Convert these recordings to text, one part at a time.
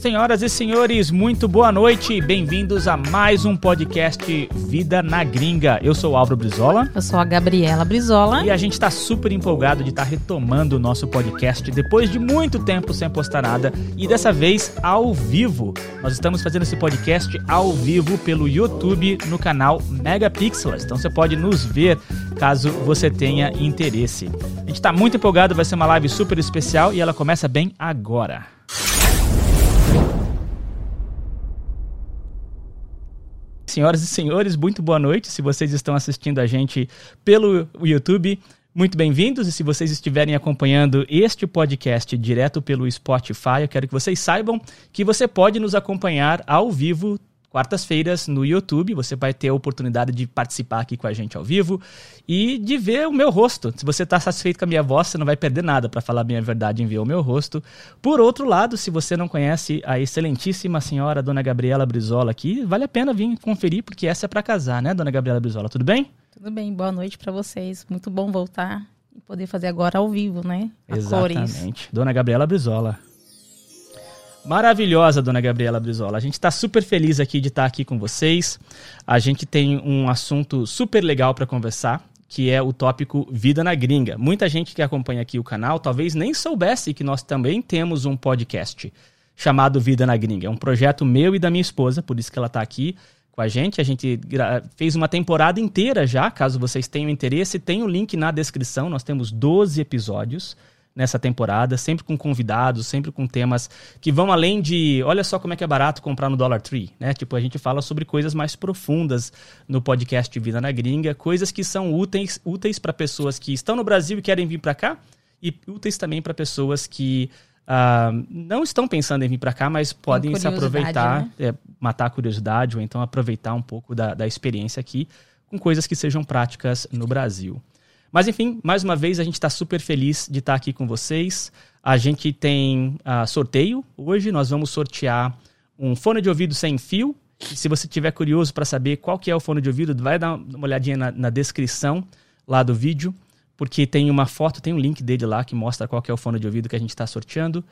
Senhoras e senhores, muito boa noite e bem-vindos a mais um podcast Vida na Gringa. Eu sou o Álvaro Brizola. Eu sou a Gabriela Brizola. E a gente está super empolgado de estar tá retomando o nosso podcast depois de muito tempo sem postar nada e dessa vez ao vivo. Nós estamos fazendo esse podcast ao vivo pelo YouTube no canal Megapixels. Então você pode nos ver caso você tenha interesse. A gente está muito empolgado, vai ser uma live super especial e ela começa bem agora. Senhoras e senhores, muito boa noite. Se vocês estão assistindo a gente pelo YouTube, muito bem-vindos. E se vocês estiverem acompanhando este podcast direto pelo Spotify, eu quero que vocês saibam que você pode nos acompanhar ao vivo quartas-feiras no YouTube. Você vai ter a oportunidade de participar aqui com a gente ao vivo e de ver o meu rosto. Se você está satisfeito com a minha voz, você não vai perder nada para falar a minha verdade em ver o meu rosto. Por outro lado, se você não conhece a excelentíssima senhora Dona Gabriela Brizola aqui, vale a pena vir conferir, porque essa é para casar, né, Dona Gabriela Brizola? Tudo bem? Tudo bem, boa noite para vocês. Muito bom voltar e poder fazer agora ao vivo, né? A Exatamente. Cores. Dona Gabriela Brizola. Maravilhosa, dona Gabriela Brizola. A gente está super feliz aqui de estar tá aqui com vocês. A gente tem um assunto super legal para conversar, que é o tópico Vida na Gringa. Muita gente que acompanha aqui o canal talvez nem soubesse que nós também temos um podcast chamado Vida na Gringa. É um projeto meu e da minha esposa, por isso que ela está aqui com a gente. A gente fez uma temporada inteira já, caso vocês tenham interesse, tem o link na descrição. Nós temos 12 episódios nessa temporada, sempre com convidados, sempre com temas que vão além de, olha só como é que é barato comprar no Dollar Tree, né? Tipo, a gente fala sobre coisas mais profundas no podcast Vida na Gringa, coisas que são úteis úteis para pessoas que estão no Brasil e querem vir para cá e úteis também para pessoas que uh, não estão pensando em vir para cá, mas podem se aproveitar, né? é, matar a curiosidade ou então aproveitar um pouco da, da experiência aqui com coisas que sejam práticas no Brasil. Mas enfim, mais uma vez a gente está super feliz de estar tá aqui com vocês. A gente tem uh, sorteio hoje. Nós vamos sortear um fone de ouvido sem fio. E se você tiver curioso para saber qual que é o fone de ouvido, vai dar uma olhadinha na, na, descrição lá do vídeo, porque tem uma foto, tem um link dele lá que mostra qual que é o fone de ouvido que a gente está sorteando.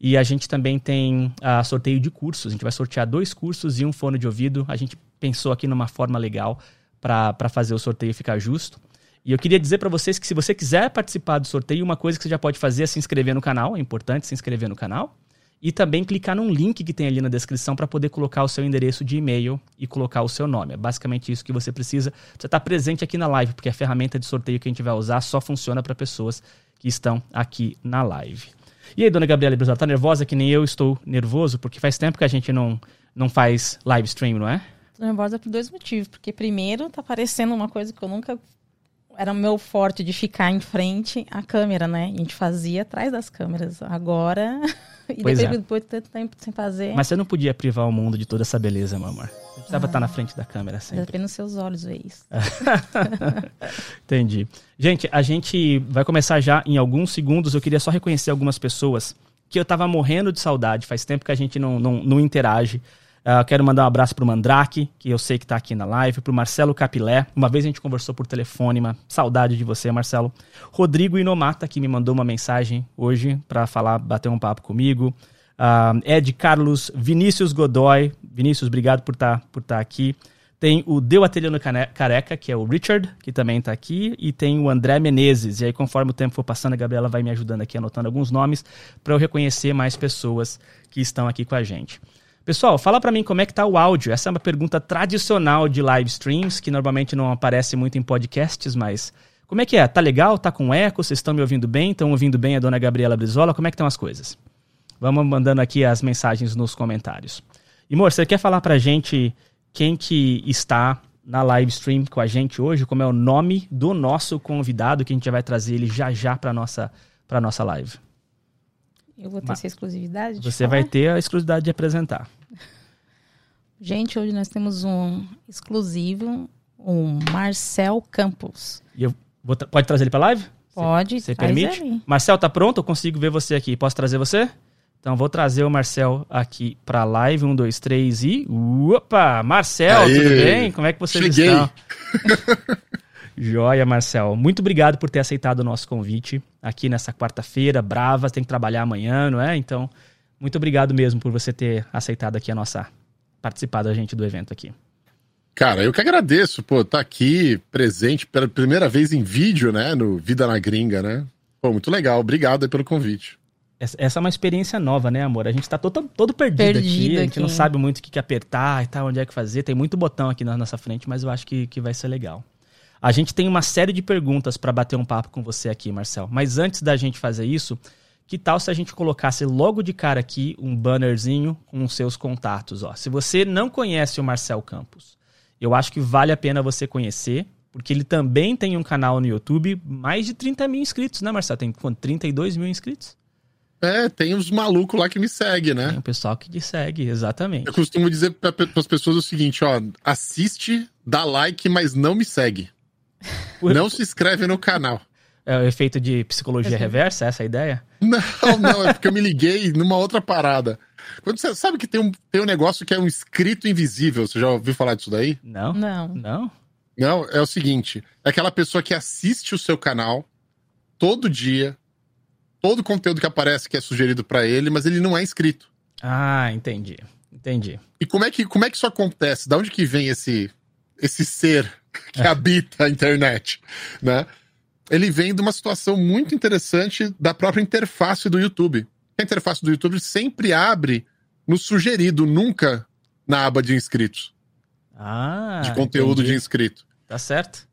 E a gente também tem uh, sorteio de cursos. A gente vai sortear dois cursos e um fone de ouvido. A gente pensou aqui numa forma legal para fazer o sorteio ficar justo. E eu queria dizer para vocês que se você quiser participar do sorteio, uma coisa que você já pode fazer é se inscrever no canal, é importante se inscrever no canal. E também clicar num link que tem ali na descrição para poder colocar o seu endereço de e-mail e colocar o seu nome. É basicamente isso que você precisa. Você está presente aqui na live, porque a ferramenta de sorteio que a gente vai usar só funciona para pessoas que estão aqui na live. E aí, dona Gabriela Brizola, tá nervosa que nem eu estou nervoso? Porque faz tempo que a gente não, não faz live stream, não é? Tô nervosa por dois motivos. Porque primeiro, tá parecendo uma coisa que eu nunca era o meu forte de ficar em frente à câmera, né? A gente fazia atrás das câmeras. Agora, e pois depois, é. depois de tanto tempo sem fazer. Mas você não podia privar o mundo de toda essa beleza, meu amor. Você precisava ah, estar na frente da câmera sempre. Apenas nos seus olhos ver isso. Entendi. Gente, a gente vai começar já em alguns segundos. Eu queria só reconhecer algumas pessoas que eu tava morrendo de saudade. Faz tempo que a gente não, não, não interage. Uh, quero mandar um abraço pro Mandrake, que eu sei que está aqui na live, pro Marcelo Capilé. Uma vez a gente conversou por telefone, uma saudade de você, Marcelo. Rodrigo Inomata, que me mandou uma mensagem hoje para falar, bater um papo comigo. Uh, Ed Carlos, Vinícius Godoy. Vinícius, obrigado por estar tá, por tá aqui. Tem o Deu Ateliano Careca, que é o Richard, que também está aqui, e tem o André Menezes. E aí, conforme o tempo for passando, a Gabriela vai me ajudando aqui, anotando alguns nomes, para eu reconhecer mais pessoas que estão aqui com a gente. Pessoal, fala para mim como é que tá o áudio. Essa é uma pergunta tradicional de live streams, que normalmente não aparece muito em podcasts, mas como é que é? Tá legal? Tá com eco? Vocês estão me ouvindo bem? Estão ouvindo bem a dona Gabriela Brizola? Como é que estão as coisas? Vamos mandando aqui as mensagens nos comentários. E, amor, você quer falar pra gente quem que está na live stream com a gente hoje? Como é o nome do nosso convidado que a gente vai trazer ele já já para nossa para nossa live? Eu vou ter Mas essa exclusividade? Você falar? vai ter a exclusividade de apresentar. Gente, hoje nós temos um exclusivo, um Marcel Campos. E eu vou pode trazer ele para live? Pode. Você permite? Ele. Marcel, tá pronto? Eu consigo ver você aqui. Posso trazer você? Então vou trazer o Marcel aqui para live. Um, dois, três e. Opa! Marcel, Aê, tudo bem? Como é que vocês cheguei. estão? Joia, Marcel. Muito obrigado por ter aceitado o nosso convite aqui nessa quarta-feira. Brava, tem que trabalhar amanhã, não é? Então, Muito obrigado mesmo por você ter aceitado aqui a nossa participar da gente do evento aqui. Cara, eu que agradeço, pô, tá aqui presente pela primeira vez em vídeo, né, no Vida na Gringa, né? Pô, muito legal, obrigado pelo convite. Essa é uma experiência nova, né, amor? A gente tá todo, todo perdido, perdido aqui, a gente aqui. não sabe muito o que, que apertar e tal, onde é que fazer. Tem muito botão aqui na nossa frente, mas eu acho que, que vai ser legal. A gente tem uma série de perguntas para bater um papo com você aqui, Marcel. Mas antes da gente fazer isso, que tal se a gente colocasse logo de cara aqui um bannerzinho com os seus contatos? Ó. Se você não conhece o Marcel Campos, eu acho que vale a pena você conhecer, porque ele também tem um canal no YouTube, mais de 30 mil inscritos, né, Marcelo? Tem quanto? 32 mil inscritos? É, tem uns malucos lá que me seguem, né? Tem o pessoal que te segue, exatamente. Eu costumo dizer para as pessoas o seguinte, ó, assiste, dá like, mas não me segue. Por... Não se inscreve no canal. É o efeito de psicologia reversa, essa é a ideia? Não, não, é porque eu me liguei numa outra parada. Quando você sabe que tem um, tem um negócio que é um escrito invisível, você já ouviu falar disso daí? Não. Não. Não? Não, é o seguinte: é aquela pessoa que assiste o seu canal todo dia, todo o conteúdo que aparece que é sugerido para ele, mas ele não é inscrito. Ah, entendi. Entendi. E como é que, como é que isso acontece? Da onde que vem esse, esse ser que habita a internet, né? Ele vem de uma situação muito interessante da própria interface do YouTube a interface do YouTube sempre abre no sugerido, nunca na aba de inscritos. Ah. De conteúdo entendi. de inscrito. Tá certo.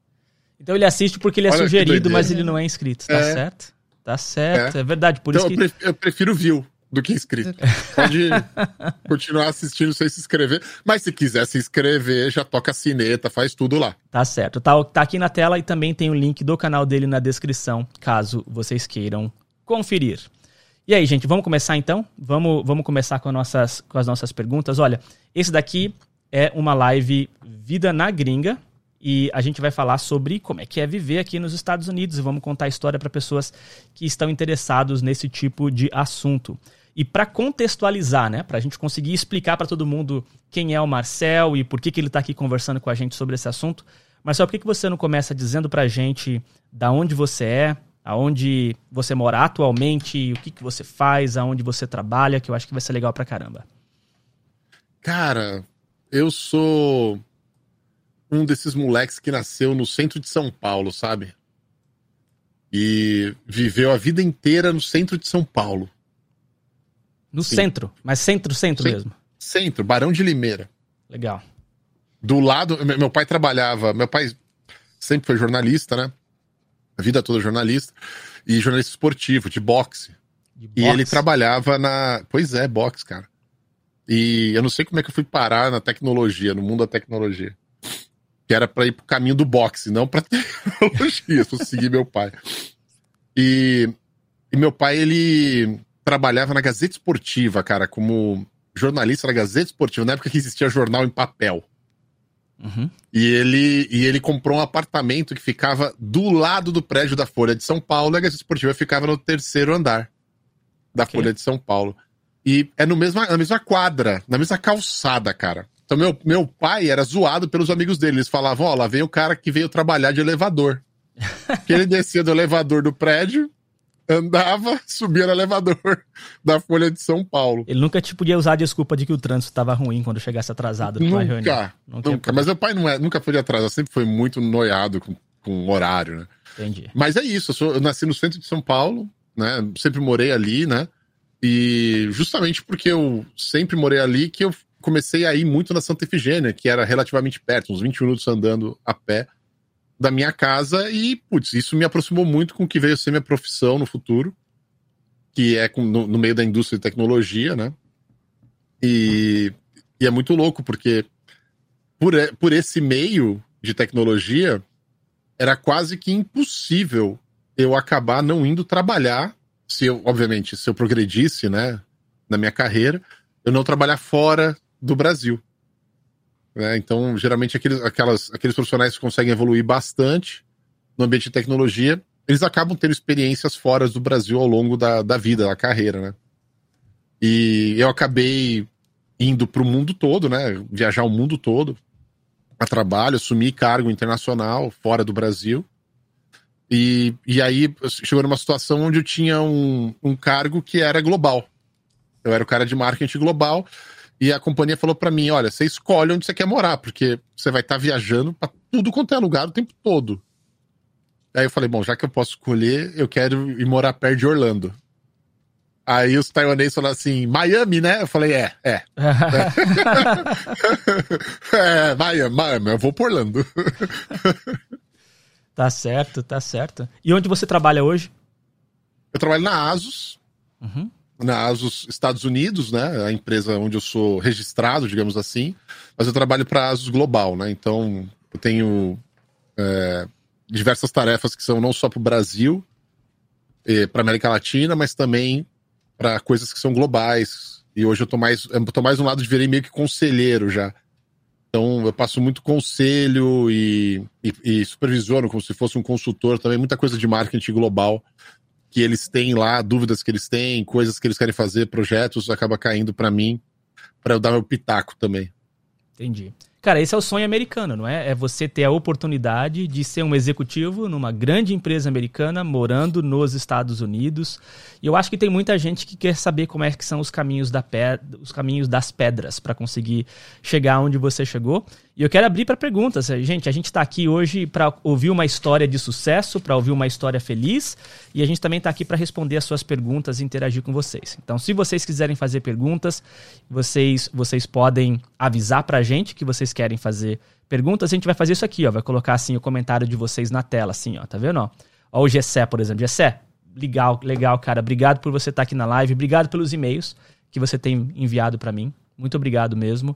Então ele assiste porque ele é Olha sugerido, mas ele não é inscrito. Tá é. certo? Tá certo. É, é verdade. Por então isso que... eu prefiro view do que inscrito. Pode continuar assistindo sem se inscrever. Mas se quiser se inscrever, já toca a sineta, faz tudo lá. Tá certo. Tá, tá aqui na tela e também tem o link do canal dele na descrição, caso vocês queiram conferir. E aí, gente, vamos começar então? Vamos, vamos começar com, nossas, com as nossas perguntas. Olha, esse daqui é uma live Vida na Gringa. E a gente vai falar sobre como é que é viver aqui nos Estados Unidos. E vamos contar a história para pessoas que estão interessados nesse tipo de assunto. E para contextualizar, né, para a gente conseguir explicar para todo mundo quem é o Marcel e por que, que ele está aqui conversando com a gente sobre esse assunto, Marcel, por que, que você não começa dizendo para a gente da onde você é, aonde você mora atualmente, o que, que você faz, aonde você trabalha, que eu acho que vai ser legal pra caramba. Cara, eu sou um desses moleques que nasceu no centro de São Paulo, sabe? E viveu a vida inteira no centro de São Paulo. No Sim. centro? Mas centro, centro, centro mesmo? Centro, Barão de Limeira. Legal. Do lado, meu pai trabalhava, meu pai sempre foi jornalista, né? a vida toda jornalista, e jornalista esportivo, de boxe. de boxe. E ele trabalhava na. Pois é, boxe, cara. E eu não sei como é que eu fui parar na tecnologia, no mundo da tecnologia. Que era para ir pro caminho do boxe, não pra tecnologia, se eu seguir meu pai. E, e meu pai, ele trabalhava na Gazeta Esportiva, cara, como jornalista da Gazeta Esportiva, na época que existia jornal em papel. Uhum. E, ele, e ele comprou um apartamento que ficava do lado do prédio da Folha de São Paulo. E a Gazeta Esportiva ficava no terceiro andar da okay. Folha de São Paulo. E é no mesma, na mesma quadra, na mesma calçada, cara. Então, meu, meu pai era zoado pelos amigos dele. Eles falavam: Ó, lá vem o cara que veio trabalhar de elevador. que ele descia do elevador do prédio, andava, subia no elevador da Folha de São Paulo. Ele nunca te podia usar a desculpa de que o trânsito estava ruim quando chegasse atrasado nunca, reunião. Nunca, nunca. Mas meu pai não é, nunca foi de atraso, sempre foi muito noiado com, com horário, né? Entendi. Mas é isso, eu, sou, eu nasci no centro de São Paulo, né? Sempre morei ali, né? E justamente porque eu sempre morei ali que eu comecei a ir muito na Santa Efigênia, que era relativamente perto, uns 20 minutos andando a pé da minha casa e, putz, isso me aproximou muito com o que veio ser minha profissão no futuro, que é com, no, no, meio da indústria de tecnologia, né? E, e é muito louco, porque por, por esse meio de tecnologia, era quase que impossível eu acabar não indo trabalhar, se eu, obviamente, se eu progredisse, né, na minha carreira, eu não trabalhar fora do Brasil. Né? Então, geralmente, aqueles, aquelas, aqueles profissionais que conseguem evoluir bastante no ambiente de tecnologia, eles acabam tendo experiências fora do Brasil ao longo da, da vida, da carreira, né? E eu acabei indo para o mundo todo, né? Viajar o mundo todo a trabalho, assumir cargo internacional fora do Brasil. E, e aí chegou numa situação onde eu tinha um, um cargo que era global. Eu era o cara de marketing global. E a companhia falou para mim: olha, você escolhe onde você quer morar, porque você vai estar tá viajando para tudo quanto é lugar o tempo todo. Aí eu falei: bom, já que eu posso escolher, eu quero ir morar perto de Orlando. Aí os taiwaneses falaram assim: Miami, né? Eu falei: é, é. é, Miami, Miami, eu vou por Orlando. tá certo, tá certo. E onde você trabalha hoje? Eu trabalho na Asus. Uhum na Asus Estados Unidos, né? A empresa onde eu sou registrado, digamos assim. Mas eu trabalho para a Asus Global, né? Então eu tenho é, diversas tarefas que são não só para o Brasil, para América Latina, mas também para coisas que são globais. E hoje eu tô mais, eu tô mais no lado de virei meio que conselheiro já. Então eu passo muito conselho e, e, e supervisiono como se fosse um consultor também, muita coisa de marketing global que eles têm lá, dúvidas que eles têm, coisas que eles querem fazer, projetos, acaba caindo para mim, para eu dar meu pitaco também. Entendi. Cara, esse é o sonho americano, não é? É você ter a oportunidade de ser um executivo numa grande empresa americana, morando nos Estados Unidos. E eu acho que tem muita gente que quer saber como é que são os caminhos, da pedra, os caminhos das pedras para conseguir chegar onde você chegou. E eu quero abrir para perguntas. Gente, a gente está aqui hoje para ouvir uma história de sucesso, para ouvir uma história feliz, e a gente também está aqui para responder as suas perguntas e interagir com vocês. Então, se vocês quiserem fazer perguntas, vocês, vocês podem avisar para a gente que vocês querem fazer perguntas. A gente vai fazer isso aqui, ó, vai colocar assim o comentário de vocês na tela, assim, ó, tá vendo? Ó, o Gessé, por exemplo. Gessé, legal, legal, cara. Obrigado por você estar tá aqui na live, obrigado pelos e-mails que você tem enviado para mim. Muito obrigado mesmo.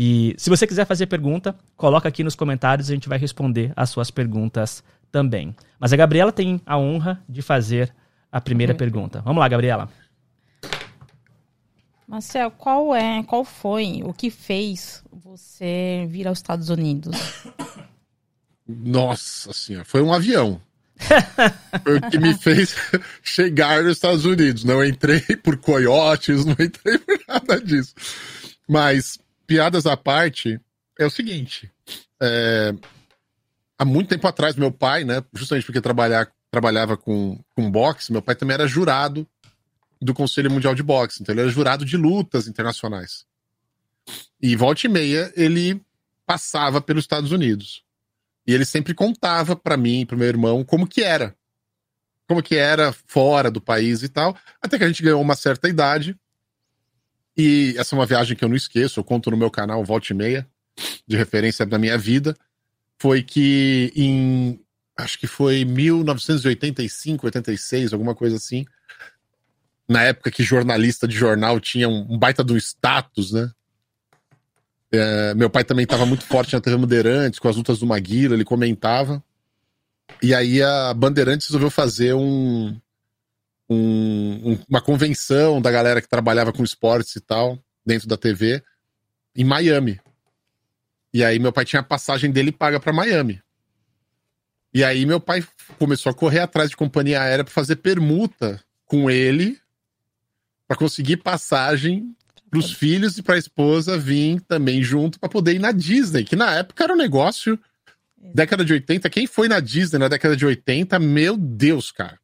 E se você quiser fazer pergunta, coloca aqui nos comentários e a gente vai responder as suas perguntas também. Mas a Gabriela tem a honra de fazer a primeira uhum. pergunta. Vamos lá, Gabriela. Marcel, qual é, qual foi o que fez você vir aos Estados Unidos? Nossa senhora, foi um avião. foi o que me fez chegar nos Estados Unidos. Não entrei por coiotes, não entrei por nada disso. Mas piadas à parte, é o seguinte. É, há muito tempo atrás, meu pai, né, justamente porque trabalhar, trabalhava com, com boxe, meu pai também era jurado do Conselho Mundial de Boxe. Então ele era jurado de lutas internacionais. E volta e meia ele passava pelos Estados Unidos. E ele sempre contava para mim, para meu irmão, como que era. Como que era fora do país e tal. Até que a gente ganhou uma certa idade e essa é uma viagem que eu não esqueço, eu conto no meu canal Volte Meia, de referência da minha vida. Foi que em. Acho que foi 1985, 86, alguma coisa assim. Na época que jornalista de jornal tinha um, um baita do status, né? É, meu pai também estava muito forte na TV Bandeirantes, com as lutas do Maguila, ele comentava. E aí a Bandeirantes resolveu fazer um, um, um, uma convenção da galera que trabalhava com esportes e tal, dentro da TV, em Miami. E aí meu pai tinha a passagem dele paga para Miami. E aí meu pai começou a correr atrás de companhia aérea para fazer permuta com ele para conseguir passagem para os filhos e para a esposa vir também junto para poder ir na Disney, que na época era um negócio década de 80, quem foi na Disney na década de 80, meu Deus, cara.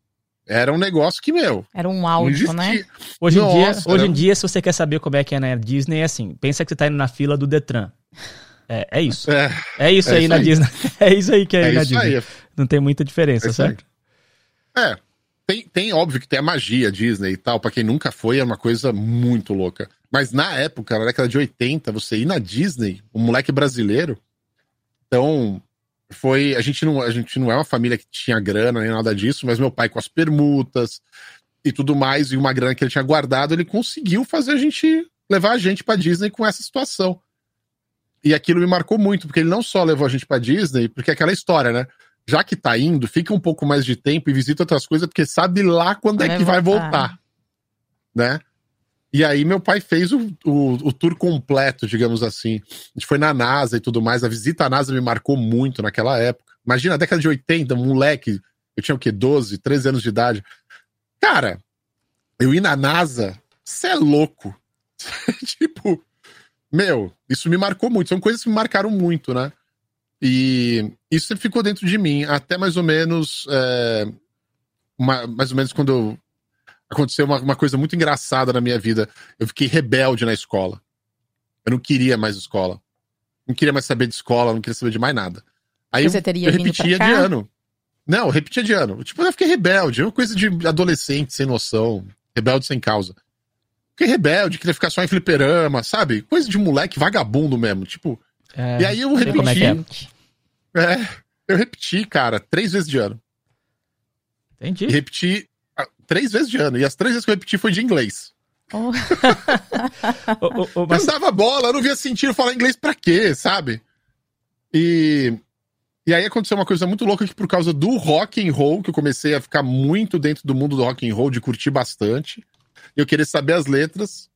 Era um negócio que, meu. Era um áudio, né? Hoje, Nossa, em dia, hoje em dia, se você quer saber como é que é na Disney, é assim: pensa que você tá indo na fila do Detran. É, é isso. É, é isso é aí isso na aí. Disney. É isso aí que é, é na Disney. Aí. Não tem muita diferença, é certo? É. Tem, tem, óbvio que tem a magia Disney e tal. Pra quem nunca foi, é uma coisa muito louca. Mas na época, na década de 80, você ir na Disney, um moleque brasileiro. Então, foi. A gente, não, a gente não é uma família que tinha grana nem nada disso, mas meu pai, com as permutas e tudo mais, e uma grana que ele tinha guardado, ele conseguiu fazer a gente levar a gente para Disney com essa situação. E aquilo me marcou muito, porque ele não só levou a gente para Disney, porque é aquela história, né? Já que tá indo, fica um pouco mais de tempo e visita outras coisas, porque sabe lá quando é vai é que voltar. vai voltar. Né? E aí meu pai fez o, o, o, tour completo, digamos assim. A gente foi na NASA e tudo mais. A visita à NASA me marcou muito naquela época. Imagina, a década de 80, um moleque, eu tinha o quê? 12, 13 anos de idade. Cara, eu ir na NASA, você é louco. tipo, meu, isso me marcou muito. São coisas que me marcaram muito, né? E isso ficou dentro de mim, até mais ou menos. É, uma, mais ou menos quando eu aconteceu uma, uma coisa muito engraçada na minha vida. Eu fiquei rebelde na escola. Eu não queria mais escola. Não queria mais saber de escola, não queria saber de mais nada. Aí Você eu, teria eu repetia de ano. Não, eu repetia de ano. Tipo, eu fiquei rebelde. É uma coisa de adolescente, sem noção. Rebelde sem causa. Fiquei rebelde, queria ficar só em fliperama, sabe? Coisa de moleque vagabundo mesmo. Tipo, É, e aí eu é repeti. que é. É, eu repeti, cara, três vezes de ano. Entendi. E repeti três vezes de ano. E as três vezes que eu repeti foi de inglês. Oh, Ô, ô, ô, Eu dava bola, eu não via sentido falar inglês pra quê, sabe? E, e aí aconteceu uma coisa muito louca que por causa do rock and roll, que eu comecei a ficar muito dentro do mundo do rock and roll, de curtir bastante, e eu queria saber as letras,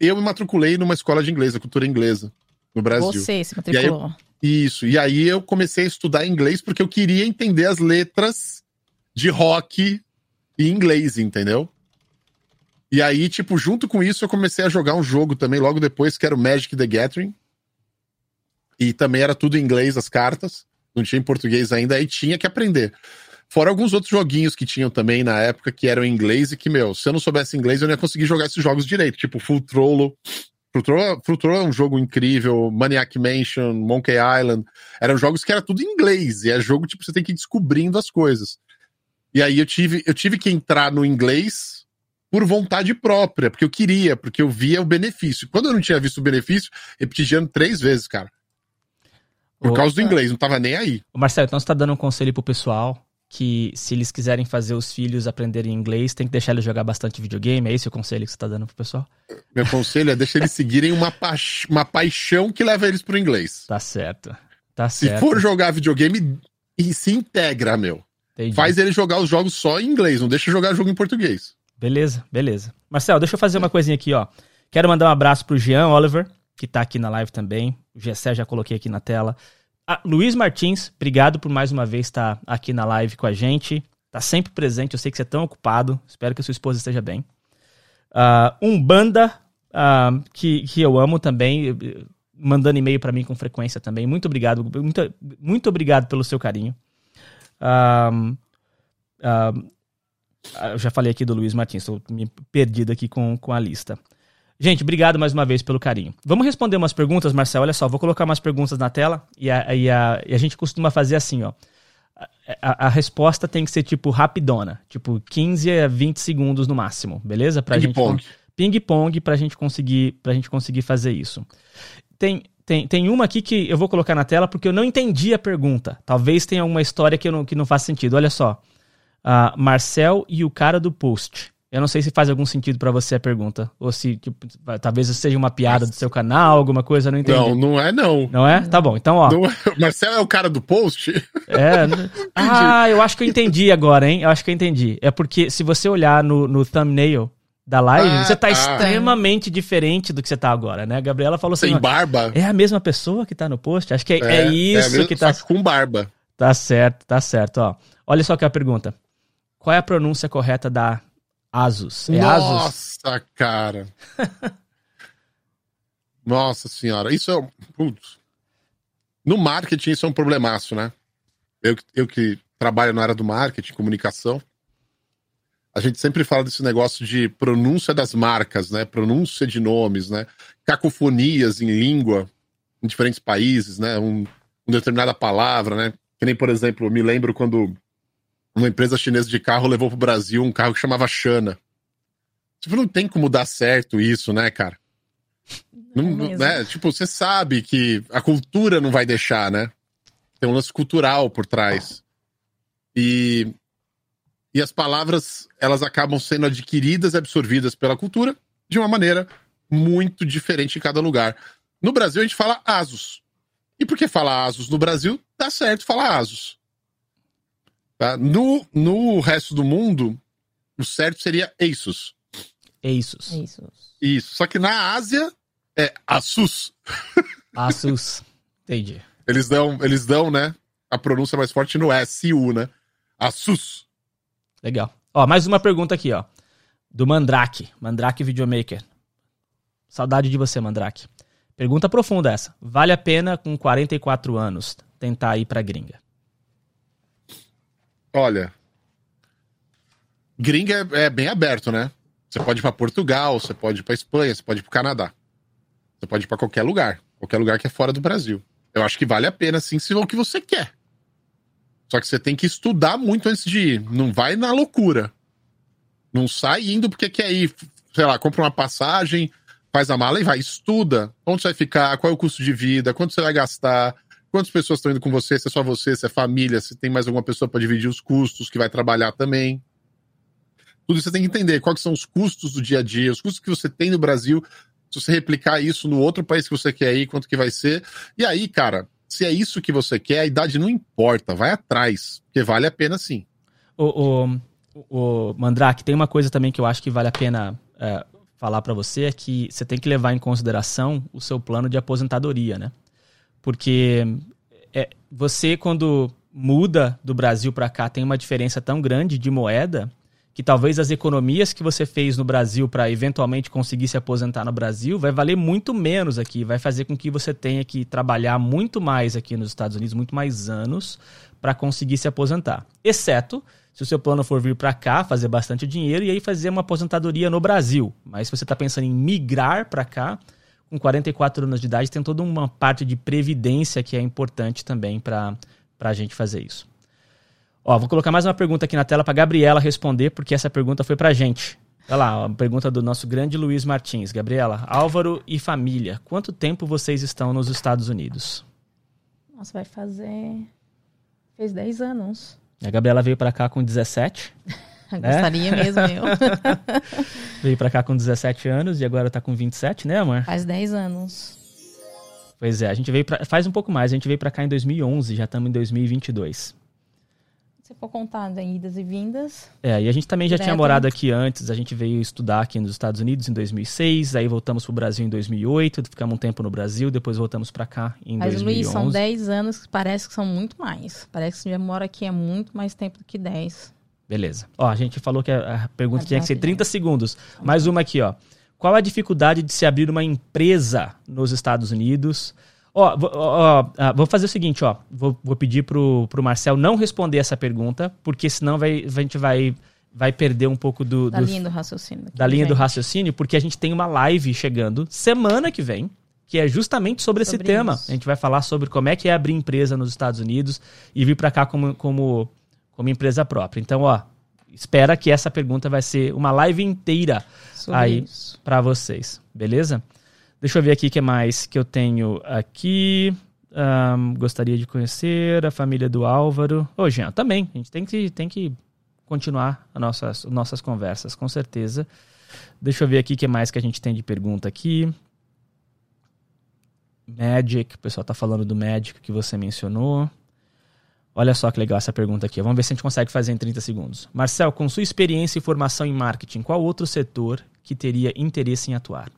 eu me matriculei numa escola de inglês, a cultura inglesa, no Brasil. você se matriculou. Isso. E aí eu comecei a estudar inglês porque eu queria entender as letras de rock em inglês, entendeu? E aí, tipo, junto com isso, eu comecei a jogar um jogo também logo depois, que era o Magic the Gathering. E também era tudo em inglês as cartas. Não tinha em português ainda, aí tinha que aprender. Fora alguns outros joguinhos que tinham também na época que eram em inglês e que, meu, se eu não soubesse inglês, eu não ia conseguir jogar esses jogos direito. Tipo. Full Trollo, Full Trollo é um jogo incrível. Maniac Mansion, Monkey Island. Eram jogos que era tudo em inglês. E é jogo, tipo, você tem que ir descobrindo as coisas. E aí eu tive, eu tive que entrar no inglês por vontade própria, porque eu queria, porque eu via o benefício. Quando eu não tinha visto o benefício, repeti de ano três vezes, cara. Por Ô, causa do inglês, não tava nem aí. Ô, Marcelo, então você tá dando um conselho pro pessoal que se eles quiserem fazer os filhos aprenderem inglês, tem que deixar eles jogar bastante videogame? É esse o conselho que você tá dando pro pessoal? Meu conselho é deixar eles seguirem uma, pa uma paixão que leva eles pro inglês. Tá certo. Tá Se certo. for jogar videogame, e se integra, meu. Entendi. Faz ele jogar os jogos só em inglês, não deixa jogar jogo em português. Beleza, beleza. Marcelo, deixa eu fazer uma coisinha aqui, ó. Quero mandar um abraço pro Jean Oliver, que tá aqui na live também. O Gessé já coloquei aqui na tela. Ah, Luiz Martins, obrigado por mais uma vez estar aqui na live com a gente. Tá sempre presente, eu sei que você é tão ocupado. Espero que a sua esposa esteja bem. Ah, Umbanda, ah, que, que eu amo também, eh, mandando e-mail para mim com frequência também. Muito obrigado, muito, muito obrigado pelo seu carinho. Ah, ah, eu já falei aqui do Luiz Martins, estou me perdido aqui com, com a lista. Gente, obrigado mais uma vez pelo carinho. Vamos responder umas perguntas, Marcel. Olha só, vou colocar umas perguntas na tela e a, e a, e a gente costuma fazer assim, ó. A, a- resposta tem que ser tipo rapidona, tipo 15 a 20 segundos no máximo, beleza? Pra gente Ping-pong. ping-pong pra gente conseguir pra gente conseguir fazer isso. Tem, tem, tem uma aqui que eu vou colocar na tela porque eu não entendi a pergunta. Talvez tenha alguma história que, não, que não faz sentido. Olha só. Ah, Marcel e o cara do post. Eu não sei se faz algum sentido pra você a pergunta. Ou se tipo, talvez seja uma piada do seu canal, alguma coisa, eu não entendi. Não, não é não. Não é? Tá bom. Então, ó. Não é- Marcelo é o cara do post? É, ah, eu acho que eu entendi agora, hein? Eu acho que eu entendi. É porque se você olhar no, no thumbnail da live, Ah, você tá tá. extremamente diferente do que você tá agora, né? A Gabriela falou assim: Sem barba? é a mesma pessoa que tá no post? Acho que é, é isso mesmo, que tá. Só que com barba. Tá certo, tá certo, ó. Olha só que é a pergunta. Qual é a pronúncia correta da Asus? É Asus? Nossa, cara. Nossa senhora. Isso é. Putz. No marketing, isso é um problemaço, né? Eu, que- eu que trabalho na área do marketing, comunicação, a gente sempre fala desse negócio de pronúncia das marcas, né? Pronúncia de nomes, né? Cacofonias em língua em diferentes países, né? Um, uma determinada palavra, né? Que nem, por exemplo, me lembro quando uma empresa chinesa de carro levou pro Brasil um carro que chamava Xana. Tipo, não tem como dar certo isso, né, cara? Não, não- mesmo. né? Tipo, você sabe que a cultura não vai deixar, né? Tem um lance cultural por trás. E, e as palavras, elas acabam sendo adquiridas e absorvidas pela cultura de uma maneira muito diferente em cada lugar. No Brasil, a gente fala Asus. E por que fala Asus no Brasil? Dá certo falar Asus. Tá? No, no resto do mundo, o certo seria Asus. Asus. Isso. Isso. Só que na Ásia é Asus. Asus. Entendi. Eles dão, eles dão, né? A pronúncia mais forte no SU, né? Asus. Legal. Ó, mais uma pergunta aqui, ó. Do Mandrake. Mandrake Videomaker. Saudade de você, Mandrake. Pergunta profunda essa. Vale a pena, com 44 anos, tentar ir pra gringa? Olha. Gringa é, é bem aberto, né? Você pode ir para Portugal, você pode ir para Espanha, você pode ir para Canadá. Você pode ir para qualquer lugar, qualquer lugar que é fora do Brasil. Eu acho que vale a pena, sim, se for o que você quer. Só que você tem que estudar muito antes de ir. Não vai na loucura. Não sai indo porque quer ir. Sei lá, compra uma passagem, faz a mala e vai. Estuda. Onde você vai ficar, qual é o custo de vida, quanto você vai gastar, quantas pessoas estão indo com você, se é só você, se é família, se tem mais alguma pessoa para dividir os custos, que vai trabalhar também. Tudo isso você tem que entender. Quais são os custos do dia a dia, os custos que você tem no Brasil, se você replicar isso no outro país que você quer ir, quanto que vai ser. E aí, cara, se é isso que você quer, a idade não importa, vai atrás, porque vale a pena sim. O, o, o Mandrake, tem uma coisa também que eu acho que vale a pena é, falar para você, é que você tem que levar em consideração o seu plano de aposentadoria, né? Porque é, você, quando muda do Brasil para cá, tem uma diferença tão grande de moeda que talvez as economias que você fez no Brasil para eventualmente conseguir se aposentar no Brasil vai valer muito menos aqui, vai fazer com que você tenha que trabalhar muito mais aqui nos Estados Unidos, muito mais anos para conseguir se aposentar. Exceto se o seu plano for vir para cá, fazer bastante dinheiro e aí fazer uma aposentadoria no Brasil. Mas se você está pensando em migrar para cá, com 44 anos de idade, tem toda uma parte de previdência que é importante também para a gente fazer isso. Ó, vou colocar mais uma pergunta aqui na tela para Gabriela responder, porque essa pergunta foi para gente. Olha lá, a pergunta do nosso grande Luiz Martins. Gabriela, Álvaro e família, quanto tempo vocês estão nos Estados Unidos? Nossa, vai fazer. Fez 10 anos. A Gabriela veio para cá com 17. Né? Gostaria mesmo, eu. veio para cá com 17 anos e agora tá com 27, né, amor? Faz 10 anos. Pois é, a gente veio pra, faz um pouco mais, a gente veio para cá em 2011, já estamos em 2022 se for contar em idas e vindas. É, e a gente também já tinha morado aqui antes, a gente veio estudar aqui nos Estados Unidos em 2006, aí voltamos pro Brasil em 2008, ficamos um tempo no Brasil, depois voltamos para cá em Mas, 2011. Mas Luiz, são 10 anos que parece que são muito mais. Parece que você já mora aqui há muito mais tempo do que 10. Beleza. Ó, a gente falou que a pergunta tinha que ser 30 segundos. Mais uma aqui, ó. Qual a dificuldade de se abrir uma empresa nos Estados Unidos? Ó, ó, ó, vou fazer o seguinte, ó. Vou, vou pedir pro, pro Marcel não responder essa pergunta, porque senão vai, a gente vai, vai perder um pouco do. Da linha do raciocínio. Da linha do raciocínio, porque a gente tem uma live chegando semana que vem, que é justamente sobre, sobre esse tema. A gente vai falar sobre como é que é abrir empresa nos Estados Unidos e vir para cá como, como, como empresa própria. Então, ó, espera que essa pergunta vai ser uma live inteira sobre aí para vocês, beleza? Deixa eu ver aqui o que mais que eu tenho aqui. Um, gostaria de conhecer a família do Álvaro. Ô, Jean, também. A gente tem que, tem que continuar as nossas, nossas conversas, com certeza. Deixa eu ver aqui o que mais que a gente tem de pergunta aqui. Magic, o pessoal tá falando do Magic que você mencionou. Olha só que legal essa pergunta aqui. Vamos ver se a gente consegue fazer em 30 segundos. Marcel, com sua experiência e formação em marketing, qual outro setor que teria interesse em atuar?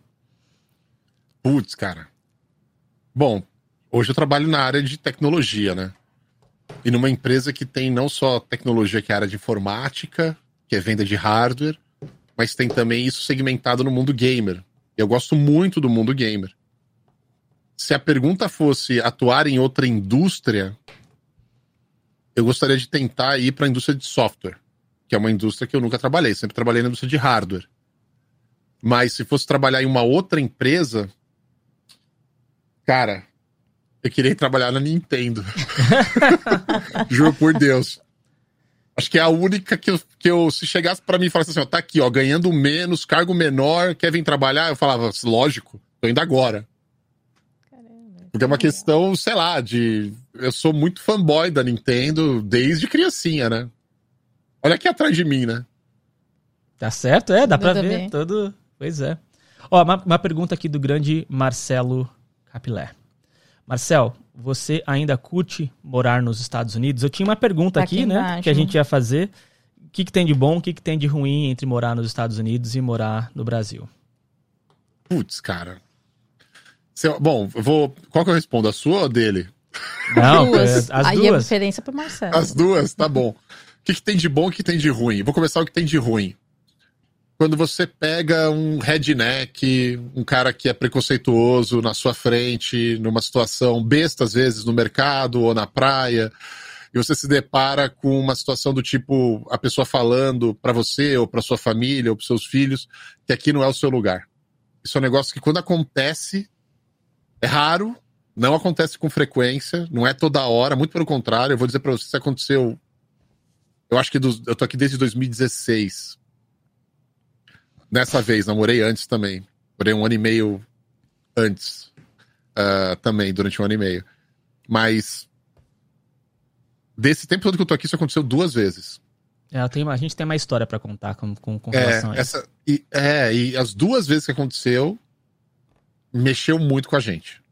Putz, cara. Bom, hoje eu trabalho na área de tecnologia, né? E numa empresa que tem não só tecnologia, que é a área de informática, que é venda de hardware, mas tem também isso segmentado no mundo gamer. Eu gosto muito do mundo gamer. Se a pergunta fosse atuar em outra indústria, eu gostaria de tentar ir para a indústria de software, que é uma indústria que eu nunca trabalhei, sempre trabalhei na indústria de hardware. Mas se fosse trabalhar em uma outra empresa, Cara, eu queria trabalhar na Nintendo. Juro por Deus. Acho que é a única que eu, que eu se chegasse para mim e falasse assim, ó, tá aqui, ó, ganhando menos, cargo menor, quer vir trabalhar? Eu falava, lógico, tô indo agora. Caramba, Porque é uma questão, sei lá, de. Eu sou muito fanboy da Nintendo desde criancinha, né? Olha aqui atrás de mim, né? Tá certo, é, dá pra ver bem. todo. Pois é. Ó, uma, uma pergunta aqui do grande Marcelo Capilé. Marcel, você ainda curte morar nos Estados Unidos? Eu tinha uma pergunta aqui, aqui né? Que a gente ia fazer. O que, que tem de bom, o que, que tem de ruim entre morar nos Estados Unidos e morar no Brasil? Putz, cara. bom, eu vou. Qual que eu respondo? A sua ou dele? Não, duas. É, as Aí duas. a diferença para Marcelo. As duas, tá bom. O que, que tem de bom e o que tem de ruim? Vou começar o que tem de ruim quando você pega um redneck, um cara que é preconceituoso na sua frente, numa situação besta às vezes no mercado ou na praia, e você se depara com uma situação do tipo a pessoa falando para você ou para sua família ou para seus filhos que aqui não é o seu lugar. Isso é um negócio que quando acontece é raro, não acontece com frequência, não é toda hora, muito pelo contrário, eu vou dizer para você aconteceu eu acho que do, eu tô aqui desde 2016. Nessa vez, namorei antes também. Morei um ano e meio antes. Uh, também, durante um ano e meio. Mas desse tempo todo que eu tô aqui, isso aconteceu duas vezes. É, tenho, a gente tem uma história para contar com, com, com relação é, a isso. Essa, e, é, e as duas vezes que aconteceu, mexeu muito com a gente.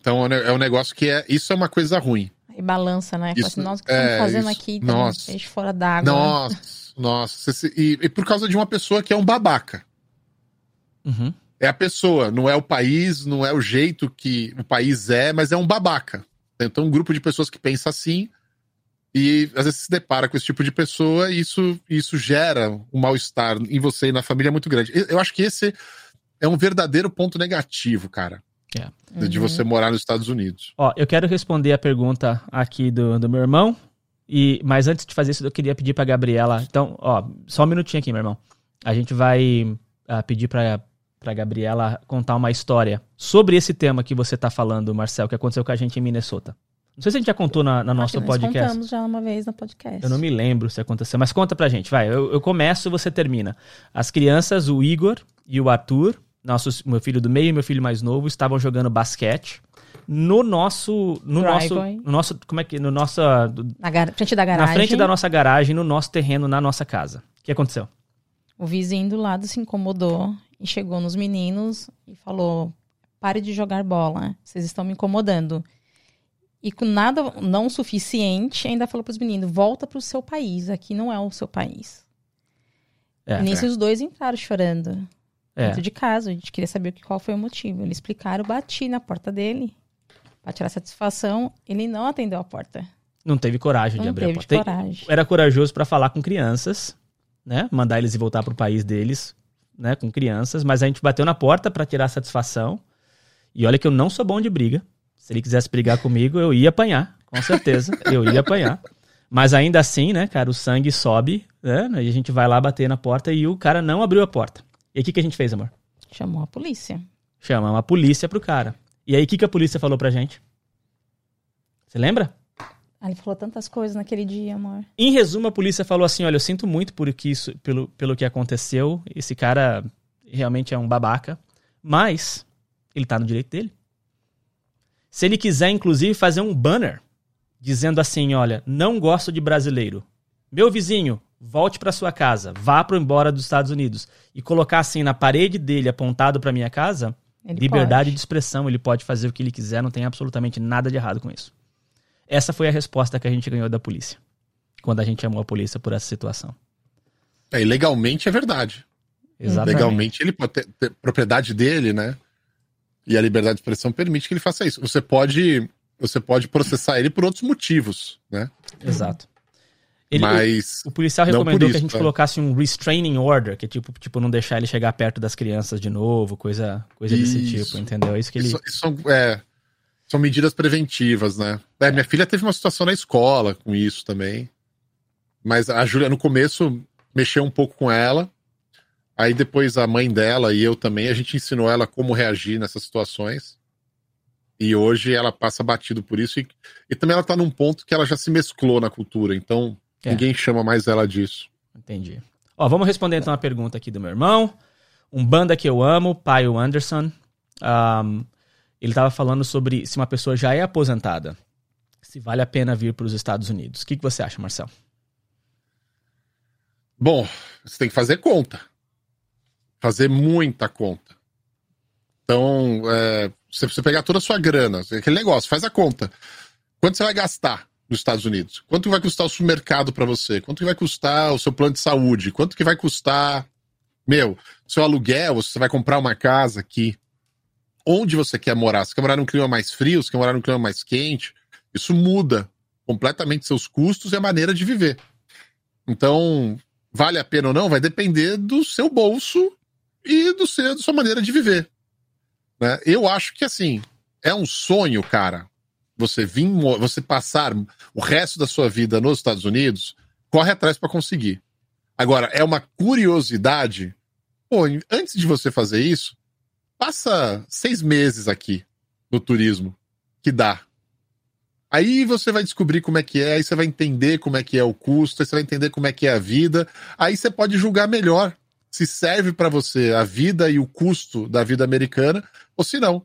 Então é um negócio que é. Isso é uma coisa ruim. E balança, né? Isso, assim, nós que estamos é, fazendo isso, aqui, nossa, peixe fora d'água. Nossa, nossa. E, e, por causa de uma pessoa que é um babaca. Uhum. É a pessoa, não é o país, não é o jeito que o país é, mas é um babaca. Então, um grupo de pessoas que pensa assim e às vezes se depara com esse tipo de pessoa e isso, isso gera um mal-estar em você e na família muito grande. Eu acho que esse é um verdadeiro ponto negativo, cara. É. De você morar nos Estados Unidos. Ó, eu quero responder a pergunta aqui do, do meu irmão. E, mas antes de fazer isso, eu queria pedir pra Gabriela. Então, ó, só um minutinho aqui, meu irmão. A gente vai uh, pedir pra, pra Gabriela contar uma história sobre esse tema que você tá falando, Marcel, que aconteceu com a gente em Minnesota. Não sei se a gente já contou na, na nosso podcast. Contamos já uma vez no podcast. Eu não me lembro se aconteceu, mas conta pra gente, vai. Eu, eu começo e você termina. As crianças, o Igor e o Arthur, nossos, meu filho do meio e meu filho mais novo estavam jogando basquete no nosso no nosso no nosso como é que no nossa na gar... frente da garagem na frente da nossa garagem no nosso terreno na nossa casa o que aconteceu o vizinho do lado se incomodou e chegou nos meninos e falou pare de jogar bola vocês estão me incomodando e com nada não suficiente ainda falou para os meninos volta para o seu país aqui não é o seu país é, e nisso é. os dois entraram chorando é. dentro de casa. A gente queria saber qual foi o motivo. Eles explicaram, bati na porta dele para tirar satisfação. Ele não atendeu a porta. Não teve coragem não de abrir a porta. Coragem. Era corajoso para falar com crianças, né? Mandar eles ir voltar pro país deles, né? Com crianças. Mas a gente bateu na porta para tirar satisfação. E olha que eu não sou bom de briga. Se ele quisesse brigar comigo, eu ia apanhar, com certeza. eu ia apanhar. Mas ainda assim, né, cara, o sangue sobe, né? E a gente vai lá bater na porta e o cara não abriu a porta. E o que, que a gente fez, amor? Chamou a polícia. Chamamos a polícia pro cara. E aí, o que, que a polícia falou pra gente? Você lembra? Ah, ele falou tantas coisas naquele dia, amor. Em resumo, a polícia falou assim: olha, eu sinto muito por que isso, pelo, pelo que aconteceu. Esse cara realmente é um babaca. Mas ele tá no direito dele. Se ele quiser, inclusive, fazer um banner dizendo assim: olha, não gosto de brasileiro. Meu vizinho, volte para sua casa, vá para embora dos Estados Unidos e colocar assim na parede dele apontado para minha casa, ele liberdade pode. de expressão, ele pode fazer o que ele quiser, não tem absolutamente nada de errado com isso. Essa foi a resposta que a gente ganhou da polícia quando a gente chamou a polícia por essa situação. É, e legalmente é verdade. Exatamente. Legalmente ele pode ter, ter propriedade dele, né? E a liberdade de expressão permite que ele faça isso. Você pode, você pode processar ele por outros motivos, né? Exato. Ele, Mas. O, o policial recomendou isso, que a gente é. colocasse um restraining order, que é tipo, tipo, não deixar ele chegar perto das crianças de novo, coisa, coisa desse tipo, entendeu? É isso que ele. Isso, isso é, são medidas preventivas, né? É, minha filha teve uma situação na escola com isso também. Mas a Júlia, no começo, mexeu um pouco com ela. Aí depois a mãe dela e eu também, a gente ensinou ela como reagir nessas situações. E hoje ela passa batido por isso. E, e também ela tá num ponto que ela já se mesclou na cultura. Então é. Ninguém chama mais ela disso. Entendi. Ó, vamos responder então a pergunta aqui do meu irmão. Um banda que eu amo, Paio Anderson. Um, ele estava falando sobre se uma pessoa já é aposentada, se vale a pena vir para os Estados Unidos. O que, que você acha, Marcel? Bom, você tem que fazer conta. Fazer muita conta. Então, é, você pegar toda a sua grana, aquele negócio, faz a conta. Quanto você vai gastar? Nos Estados Unidos? Quanto vai custar o supermercado para você? Quanto vai custar o seu plano de saúde? Quanto que vai custar, meu, seu aluguel? Você vai comprar uma casa aqui? Onde você quer morar? Você quer morar num clima mais frio? Você quer morar num clima mais quente? Isso muda completamente seus custos e a maneira de viver. Então, vale a pena ou não? Vai depender do seu bolso e do seu, da sua maneira de viver. Né? Eu acho que, assim, é um sonho, cara, você vir, você passar o resto da sua vida nos Estados Unidos, corre atrás para conseguir. Agora, é uma curiosidade. Pô, antes de você fazer isso, passa seis meses aqui no turismo, que dá. Aí você vai descobrir como é que é, aí você vai entender como é que é o custo, aí você vai entender como é que é a vida, aí você pode julgar melhor se serve para você a vida e o custo da vida americana, ou se não.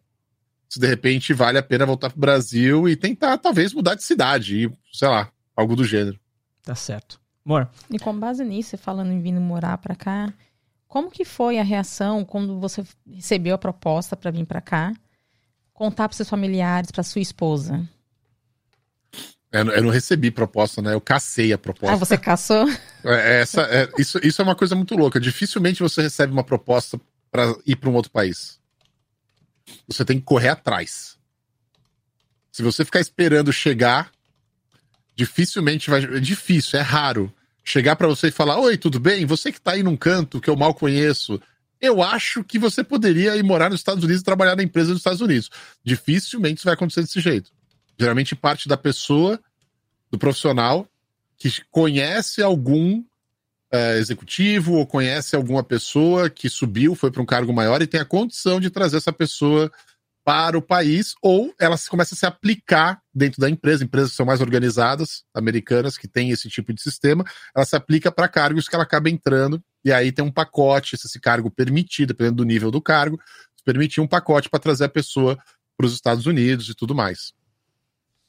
Se de repente vale a pena voltar pro Brasil e tentar, talvez, mudar de cidade, e, sei lá, algo do gênero. Tá certo. Amor. E com base nisso, falando em vir morar para cá, como que foi a reação quando você recebeu a proposta para vir para cá? Contar para seus familiares, para sua esposa? Eu não recebi proposta, né? Eu cacei a proposta. Ah, você caçou? É, essa, é, isso, isso é uma coisa muito louca. Dificilmente você recebe uma proposta para ir para um outro país. Você tem que correr atrás. Se você ficar esperando chegar, dificilmente vai. É difícil, é raro. Chegar para você e falar: Oi, tudo bem? Você que tá aí num canto que eu mal conheço. Eu acho que você poderia ir morar nos Estados Unidos e trabalhar na empresa dos Estados Unidos. Dificilmente isso vai acontecer desse jeito. Geralmente parte da pessoa, do profissional, que conhece algum é, executivo ou conhece alguma pessoa que subiu, foi para um cargo maior e tem a condição de trazer essa pessoa para o país, ou ela começa a se aplicar dentro da empresa, empresas que são mais organizadas, americanas, que têm esse tipo de sistema, ela se aplica para cargos que ela acaba entrando, e aí tem um pacote, se esse cargo permitir, dependendo do nível do cargo, permitir um pacote para trazer a pessoa para os Estados Unidos e tudo mais.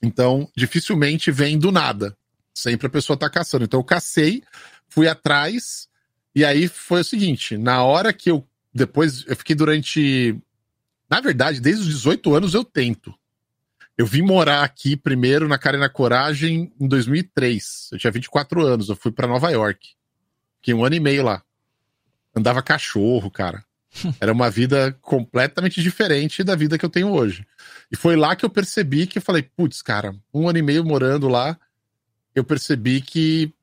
Então, dificilmente vem do nada. Sempre a pessoa tá caçando. Então, eu cacei, fui atrás, e aí foi o seguinte: na hora que eu. Depois, eu fiquei durante. Na verdade, desde os 18 anos eu tento. Eu vim morar aqui primeiro na Cara e na Coragem em 2003. Eu tinha 24 anos, eu fui para Nova York. Fiquei um ano e meio lá. Andava cachorro, cara. Era uma vida completamente diferente da vida que eu tenho hoje. E foi lá que eu percebi que eu falei, putz, cara, um ano e meio morando lá, eu percebi que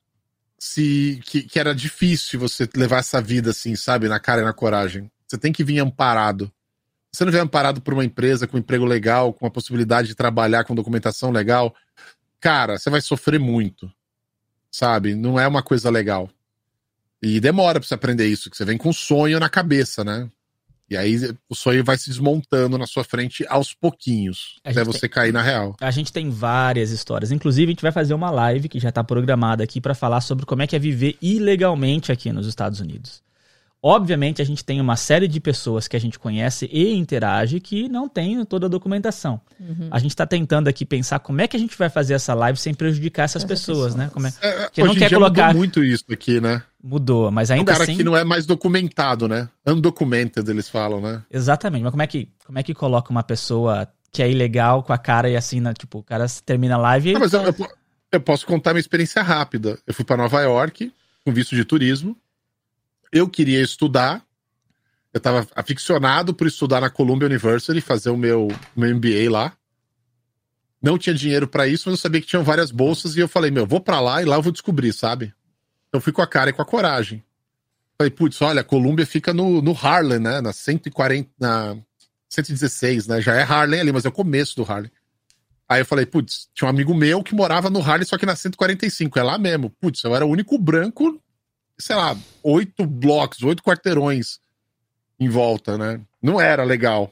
se que, que era difícil você levar essa vida assim, sabe, na cara e na coragem. Você tem que vir amparado. Se você não vier amparado por uma empresa com um emprego legal, com a possibilidade de trabalhar com documentação legal, cara, você vai sofrer muito. Sabe? Não é uma coisa legal. E demora pra você aprender isso, que você vem com um sonho na cabeça, né? E aí o sonho vai se desmontando na sua frente aos pouquinhos, a até você tem... cair na real. A gente tem várias histórias. Inclusive, a gente vai fazer uma live que já está programada aqui para falar sobre como é que é viver ilegalmente aqui nos Estados Unidos. Obviamente, a gente tem uma série de pessoas que a gente conhece e interage que não tem toda a documentação. Uhum. A gente está tentando aqui pensar como é que a gente vai fazer essa live sem prejudicar essas, pessoas, pessoas, né? Como é, é, que não quer colocar mudou muito isso aqui, né? Mudou, mas ainda assim... O cara assim... que não é mais documentado, né? Undocumented, eles falam, né? Exatamente, mas como é que, como é que coloca uma pessoa que é ilegal com a cara e assim, né? tipo, o cara termina a live e... Não, mas eu, eu, eu posso contar minha experiência rápida. Eu fui para Nova York com visto de turismo eu queria estudar, eu estava aficionado por estudar na Columbia University, fazer o meu, meu MBA lá. Não tinha dinheiro para isso, mas eu sabia que tinham várias bolsas e eu falei, meu, vou para lá e lá eu vou descobrir, sabe? Então fui com a cara e com a coragem. Falei, putz, olha, a Columbia fica no, no Harlem, né? Na 140, na 116, né? Já é Harlem ali, mas é o começo do Harlem. Aí eu falei, putz, tinha um amigo meu que morava no Harlem, só que na 145, é lá mesmo. Putz, eu era o único branco sei lá, oito blocos, oito quarteirões em volta, né? Não era legal.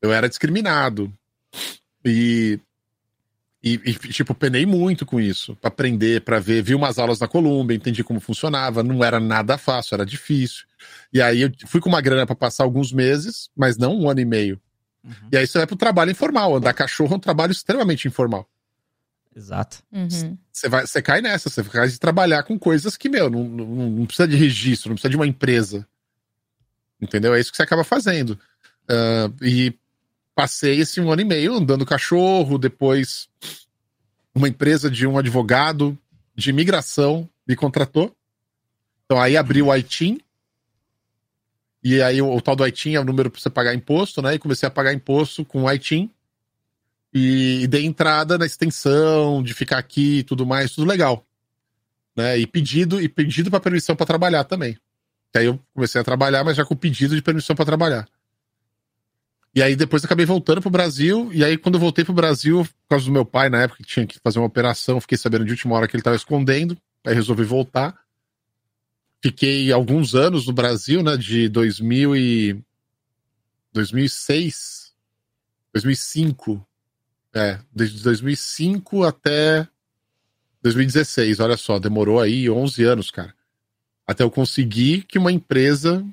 Eu era discriminado. E, e, e tipo, penei muito com isso, para aprender, para ver. Vi umas aulas na Colômbia, entendi como funcionava. Não era nada fácil, era difícil. E aí eu fui com uma grana para passar alguns meses, mas não um ano e meio. Uhum. E aí você vai pro trabalho informal. Andar cachorro é um trabalho extremamente informal. Exato. Uhum. Você, vai, você cai nessa, você vai trabalhar com coisas que, meu, não, não, não, precisa de registro, não precisa de uma empresa. Entendeu? É isso que você acaba fazendo. Uh, e passei esse um ano e meio andando cachorro, depois uma empresa de um advogado de imigração me contratou. Então aí abri o ITIN. E aí o, o tal do ITIN é o número para você pagar imposto, né? E comecei a pagar imposto com o ITIN e, dei entrada na extensão, de ficar aqui e tudo mais, tudo legal. Né? E pedido e pedido para permissão para trabalhar também. E aí eu comecei a trabalhar, mas já com pedido de permissão para trabalhar. E aí depois acabei voltando pro Brasil. E aí, quando eu voltei pro Brasil, por causa do meu pai, na época, que tinha que fazer uma operação, fiquei sabendo de última hora que ele tava escondendo. Aí resolvi voltar. Fiquei alguns anos no Brasil, né? De 2000 e... 2006, 2005. É, desde 2005 até 2016. Olha só, demorou aí 11 anos, cara. Até eu conseguir que uma empresa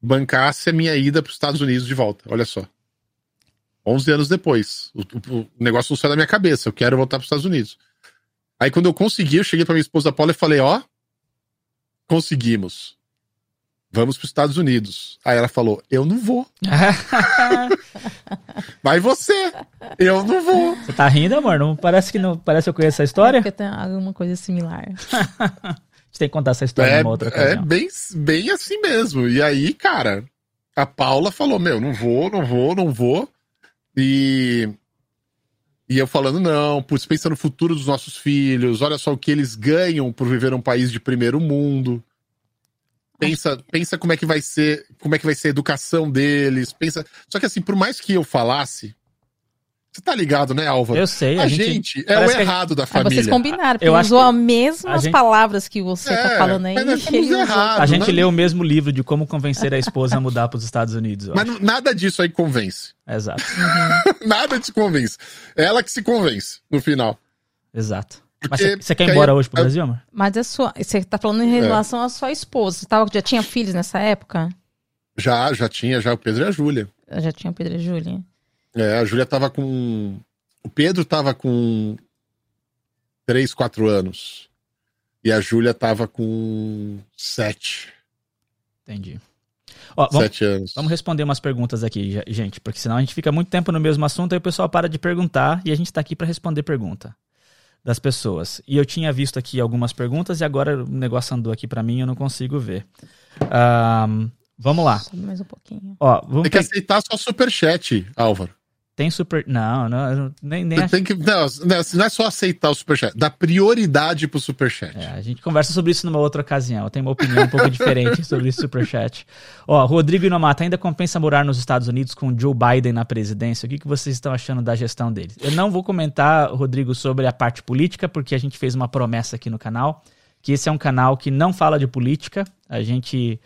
bancasse a minha ida para os Estados Unidos de volta. Olha só. 11 anos depois. O, o, negócio não sai da minha cabeça. Eu quero voltar para os Estados Unidos. Aí quando eu consegui, eu cheguei para minha esposa Paula e falei: Ó, conseguimos. Vamos para os Estados Unidos. Aí ela falou: Eu não vou. Vai você. Eu não vou. Você tá rindo, amor? Não parece que não parece que eu conheço essa história? É porque tem alguma coisa similar. gente tem que contar essa história é, numa outra ocasião. É bem, bem assim mesmo. E aí, cara, a Paula falou: Meu, não vou, não vou, não vou. E. E eu falando, não, putz, pensa no futuro dos nossos filhos, olha só o que eles ganham por viver um país de primeiro mundo. Pensa, pensa como é que vai ser, como é que vai ser a educação deles, pensa. Só que assim, por mais que eu falasse, você tá ligado, né, Álvaro? Eu sei. A, a gente, gente é o errado gente... da família. vocês combinaram, porque eu usou que... as mesmas gente... palavras que você tá é, tá falando aí. Mas errado, a gente né? leu o mesmo livro de como convencer a esposa a mudar para os Estados Unidos. Mas acho. nada disso aí convence. Exato. Nada te convence. Ela que se convence no final. Exato. Mas você quer ir embora hoje pro Brasil, amor? Mas a sua, você tá falando em é. relação é. à sua esposa. Você tava, já tinha filhos nessa época? Já, já tinha, já o Pedro e a Júlia. Já tinha o Pedro e a Júlia. É, a Júlia tava com. O Pedro tava com 3, 4 anos. E a Júlia tava com 7. Entendi. Ó, vamos, Sete anos. Vamos responder umas perguntas aqui, gente, porque senão a gente fica muito tempo no mesmo assunto e o pessoal para de perguntar e a gente tá aqui para responder pergunta das pessoas. E eu tinha visto aqui algumas perguntas e agora o negócio andou aqui para mim e eu não consigo ver. Um, vamos lá. Mais um pouquinho. Ó, vamos Tem que aceitar só superchat, Álvaro. Tem super. Não, não nem, nem tem que não, não é só aceitar o superchat, dá prioridade pro superchat. É, a gente conversa sobre isso numa outra ocasião. Eu tenho uma opinião um pouco diferente sobre esse superchat. Ó, Rodrigo Inomata, ainda compensa morar nos Estados Unidos com Joe Biden na presidência? O que, que vocês estão achando da gestão dele? Eu não vou comentar, Rodrigo, sobre a parte política, porque a gente fez uma promessa aqui no canal, que esse é um canal que não fala de política. A gente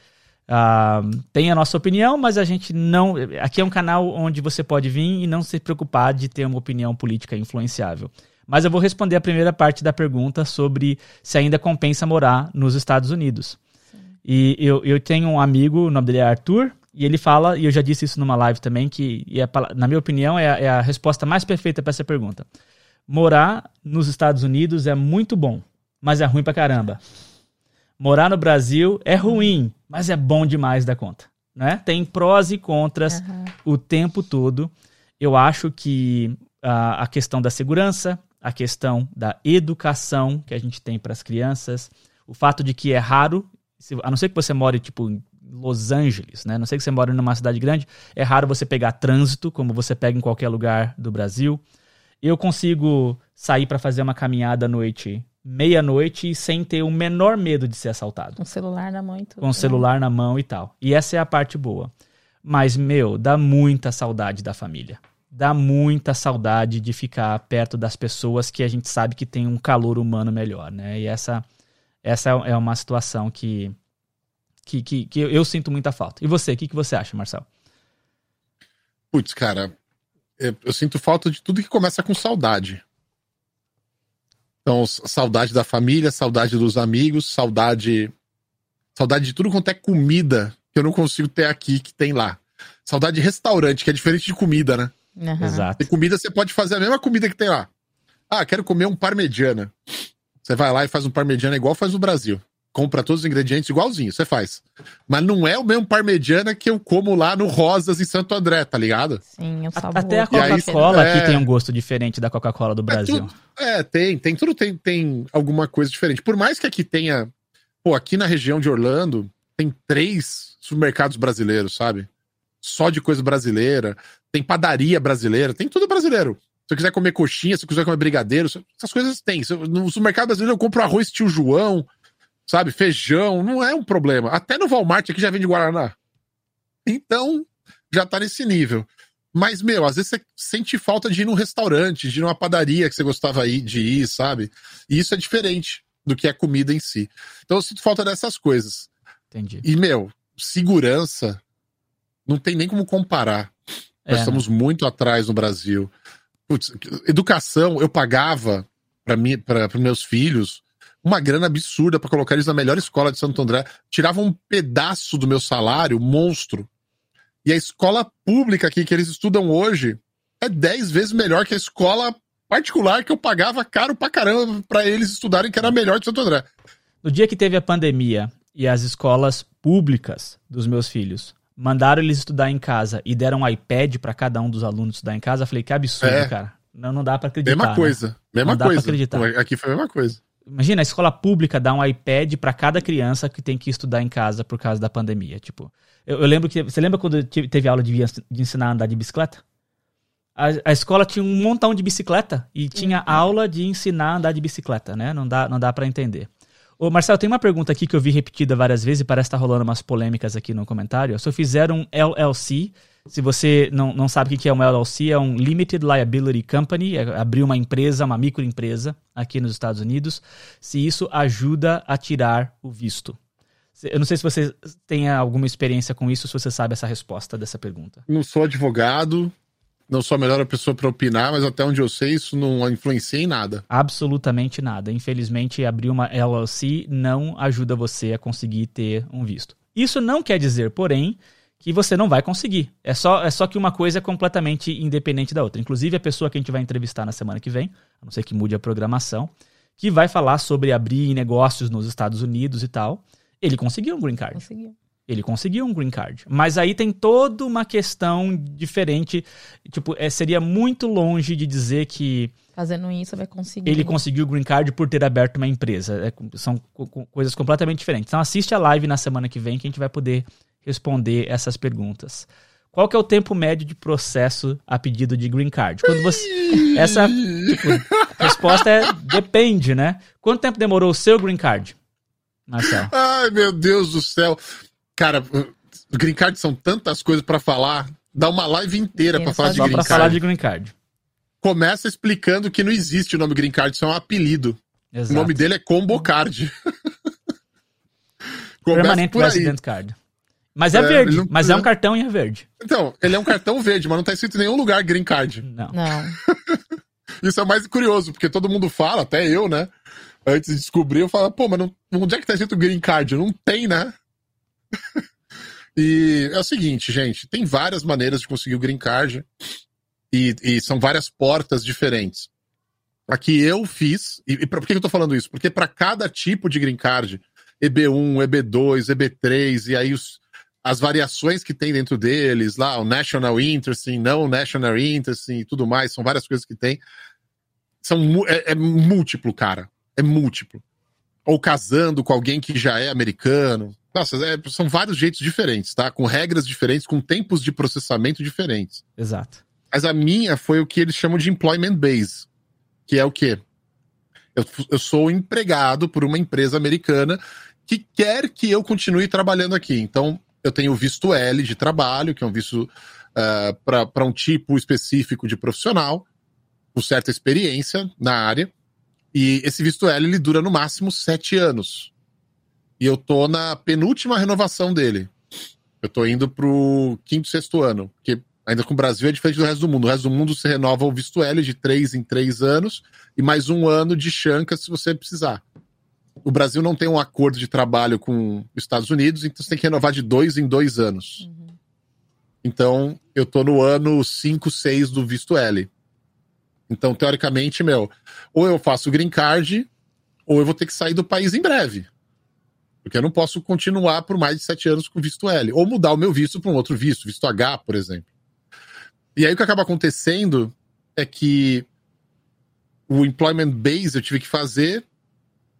Uh, tem a nossa opinião, mas a gente não. Aqui é um canal onde você pode vir e não se preocupar de ter uma opinião política influenciável. Mas eu vou responder a primeira parte da pergunta sobre se ainda compensa morar nos Estados Unidos. Sim. E eu, eu tenho um amigo, o nome dele é Arthur, e ele fala, e eu já disse isso numa live também, que, é, na minha opinião, é a, é a resposta mais perfeita para essa pergunta. Morar nos Estados Unidos é muito bom, mas é ruim pra caramba. Morar no Brasil é ruim, mas é bom demais da conta. Né? Tem prós e contras uhum. o tempo todo. Eu acho que uh, a questão da segurança, a questão da educação que a gente tem para as crianças, o fato de que é raro, a não ser que você more tipo em Los Angeles, né? A não sei que você mora numa cidade grande, é raro você pegar trânsito como você pega em qualquer lugar do Brasil. Eu consigo sair para fazer uma caminhada à noite meia-noite sem ter o menor medo de ser assaltado. Com o celular na mão e tudo. Com o celular na mão e tal. E essa é a parte boa. Mas, meu, dá muita saudade da família. Dá muita saudade de ficar perto das pessoas que a gente sabe que tem um calor humano melhor, né? E essa, essa é uma situação que, que, que, que eu sinto muita falta. E você, o que, que você acha, Marcel? Putz, cara, eu, eu sinto falta de tudo que começa com saudade. Então, saudade da família, saudade dos amigos, saudade. Saudade de tudo quanto é comida que eu não consigo ter aqui, que tem lá. Saudade de restaurante, que é diferente de comida, né? Uhum. Exato. Tem comida, você pode fazer a mesma comida que tem lá. Ah, quero comer um parmegiana. Você vai lá e faz um parmegiana igual faz no Brasil compra todos os ingredientes igualzinho, você faz. Mas não é o mesmo parmegiana que eu como lá no Rosas em Santo André, tá ligado? Sim, o sabor. Até a Coca-Cola aqui é... tem um gosto diferente da Coca-Cola do Brasil. É, tudo, é, tem, tem tudo tem, tem alguma coisa diferente. Por mais que aqui tenha, pô, aqui na região de Orlando tem três supermercados brasileiros, sabe? Só de coisa brasileira, tem padaria brasileira, tem tudo brasileiro. Se eu quiser comer coxinha, se eu quiser comer brigadeiro, essas coisas tem. No supermercado brasileiro eu compro arroz tio João, sabe? Feijão, não é um problema. Até no Walmart aqui já vende Guaraná. Então, já tá nesse nível. Mas, meu, às vezes você sente falta de ir num restaurante, de ir numa padaria que você gostava de ir, sabe? E isso é diferente do que a comida em si. Então eu sinto falta dessas coisas. Entendi. E, meu, segurança não tem nem como comparar. É, Nós estamos né? muito atrás no Brasil. Putz, educação, eu pagava para meus filhos uma grana absurda para colocar eles na melhor escola de Santo André. Tirava um pedaço do meu salário, monstro. E a escola pública aqui que eles estudam hoje é dez vezes melhor que a escola particular que eu pagava caro pra caramba para eles estudarem, que era a melhor de Santo André. No dia que teve a pandemia e as escolas públicas dos meus filhos mandaram eles estudar em casa e deram um iPad para cada um dos alunos estudar em casa, eu falei que absurdo, é. cara. Não, não dá para acreditar. Mesma né? coisa, mesma não coisa. Aqui foi a mesma coisa. Imagina, a escola pública dá um iPad para cada criança que tem que estudar em casa por causa da pandemia. Tipo, eu, eu lembro que. Você lembra quando teve aula de, de ensinar a andar de bicicleta? A, a, escola tinha um montão de bicicleta e tinha uhum. aula de ensinar a andar de bicicleta, né? Não dá, não dá para entender. Ô, Marcelo, tem uma pergunta aqui que eu vi repetida várias vezes e parece estar tá rolando umas polêmicas aqui no comentário. Se eu fizer um LLC, se você não, não sabe o que é um LLC, é um Limited Liability Company, é abrir uma empresa, uma microempresa aqui nos Estados Unidos, se isso ajuda a tirar o visto. Eu não sei se você tem alguma experiência com isso, se você sabe essa resposta dessa pergunta. Não sou advogado, não sou a melhor pessoa para opinar, mas até onde eu sei, isso não influencia em nada. Absolutamente nada. Infelizmente, abrir uma LLC não ajuda você a conseguir ter um visto. Isso não quer dizer, porém, que você não vai conseguir. É só, é só que uma coisa é completamente independente da outra. Inclusive, a pessoa que a gente vai entrevistar na semana que vem, a não ser que mude a programação, que vai falar sobre abrir negócios nos Estados Unidos e tal, ele conseguiu um green card. Conseguiu. Ele conseguiu um green card. Mas aí tem toda uma questão diferente. Tipo, é, seria muito longe de dizer que. Fazendo isso, vai conseguir. Ele conseguiu o green card por ter aberto uma empresa. É, são coisas completamente diferentes. Então assiste a live na semana que vem que a gente vai poder responder essas perguntas. Qual que é o tempo médio de processo a pedido de green card? Quando você. Essa tipo, resposta é depende, né? Quanto tempo demorou o seu green card? Marcelo. Ai, meu Deus do céu. Cara, green card são tantas coisas para falar. Dá uma live inteira para falar de green card. Pra falar de green card. Começa explicando que não existe o nome green card, isso é um apelido. Exato. O nome dele é combo card. Permanent Resident Card. Mas é, é verde, não, mas é um cartão e é verde. Então, ele é um cartão verde, mas não tá escrito em nenhum lugar green card. Não. Não. Isso é mais curioso, porque todo mundo fala, até eu, né? Antes de descobrir, eu falo, pô, mas não, onde é que tá escrito green card? Não tem, né? e é o seguinte, gente, tem várias maneiras de conseguir o green card e, e são várias portas diferentes. A que eu fiz, e, e pra, por que eu tô falando isso? Porque para cada tipo de green card, EB1, EB2, EB3, e aí os, as variações que tem dentro deles, lá, o National Interest, não National Interest e tudo mais, são várias coisas que tem. São, é, é múltiplo, cara. É múltiplo. Ou casando com alguém que já é americano. Nossa, é, são vários jeitos diferentes, tá? Com regras diferentes, com tempos de processamento diferentes. Exato. Mas a minha foi o que eles chamam de employment base, que é o quê? Eu, eu sou empregado por uma empresa americana que quer que eu continue trabalhando aqui. Então, eu tenho o visto L de trabalho, que é um visto uh, para um tipo específico de profissional, com certa experiência na área. E esse visto L ele dura no máximo sete anos. E eu tô na penúltima renovação dele. Eu tô indo pro quinto, sexto ano. Porque ainda com o Brasil é diferente do resto do mundo. O resto do mundo você renova o visto L de três em três anos e mais um ano de chanca se você precisar. O Brasil não tem um acordo de trabalho com os Estados Unidos, então você tem que renovar de dois em dois anos. Uhum. Então, eu tô no ano 5, 6 do visto L. Então, teoricamente, meu, ou eu faço o green card, ou eu vou ter que sair do país em breve. Porque eu não posso continuar por mais de sete anos com visto L. Ou mudar o meu visto para um outro visto, visto H, por exemplo. E aí o que acaba acontecendo é que o employment base eu tive que fazer,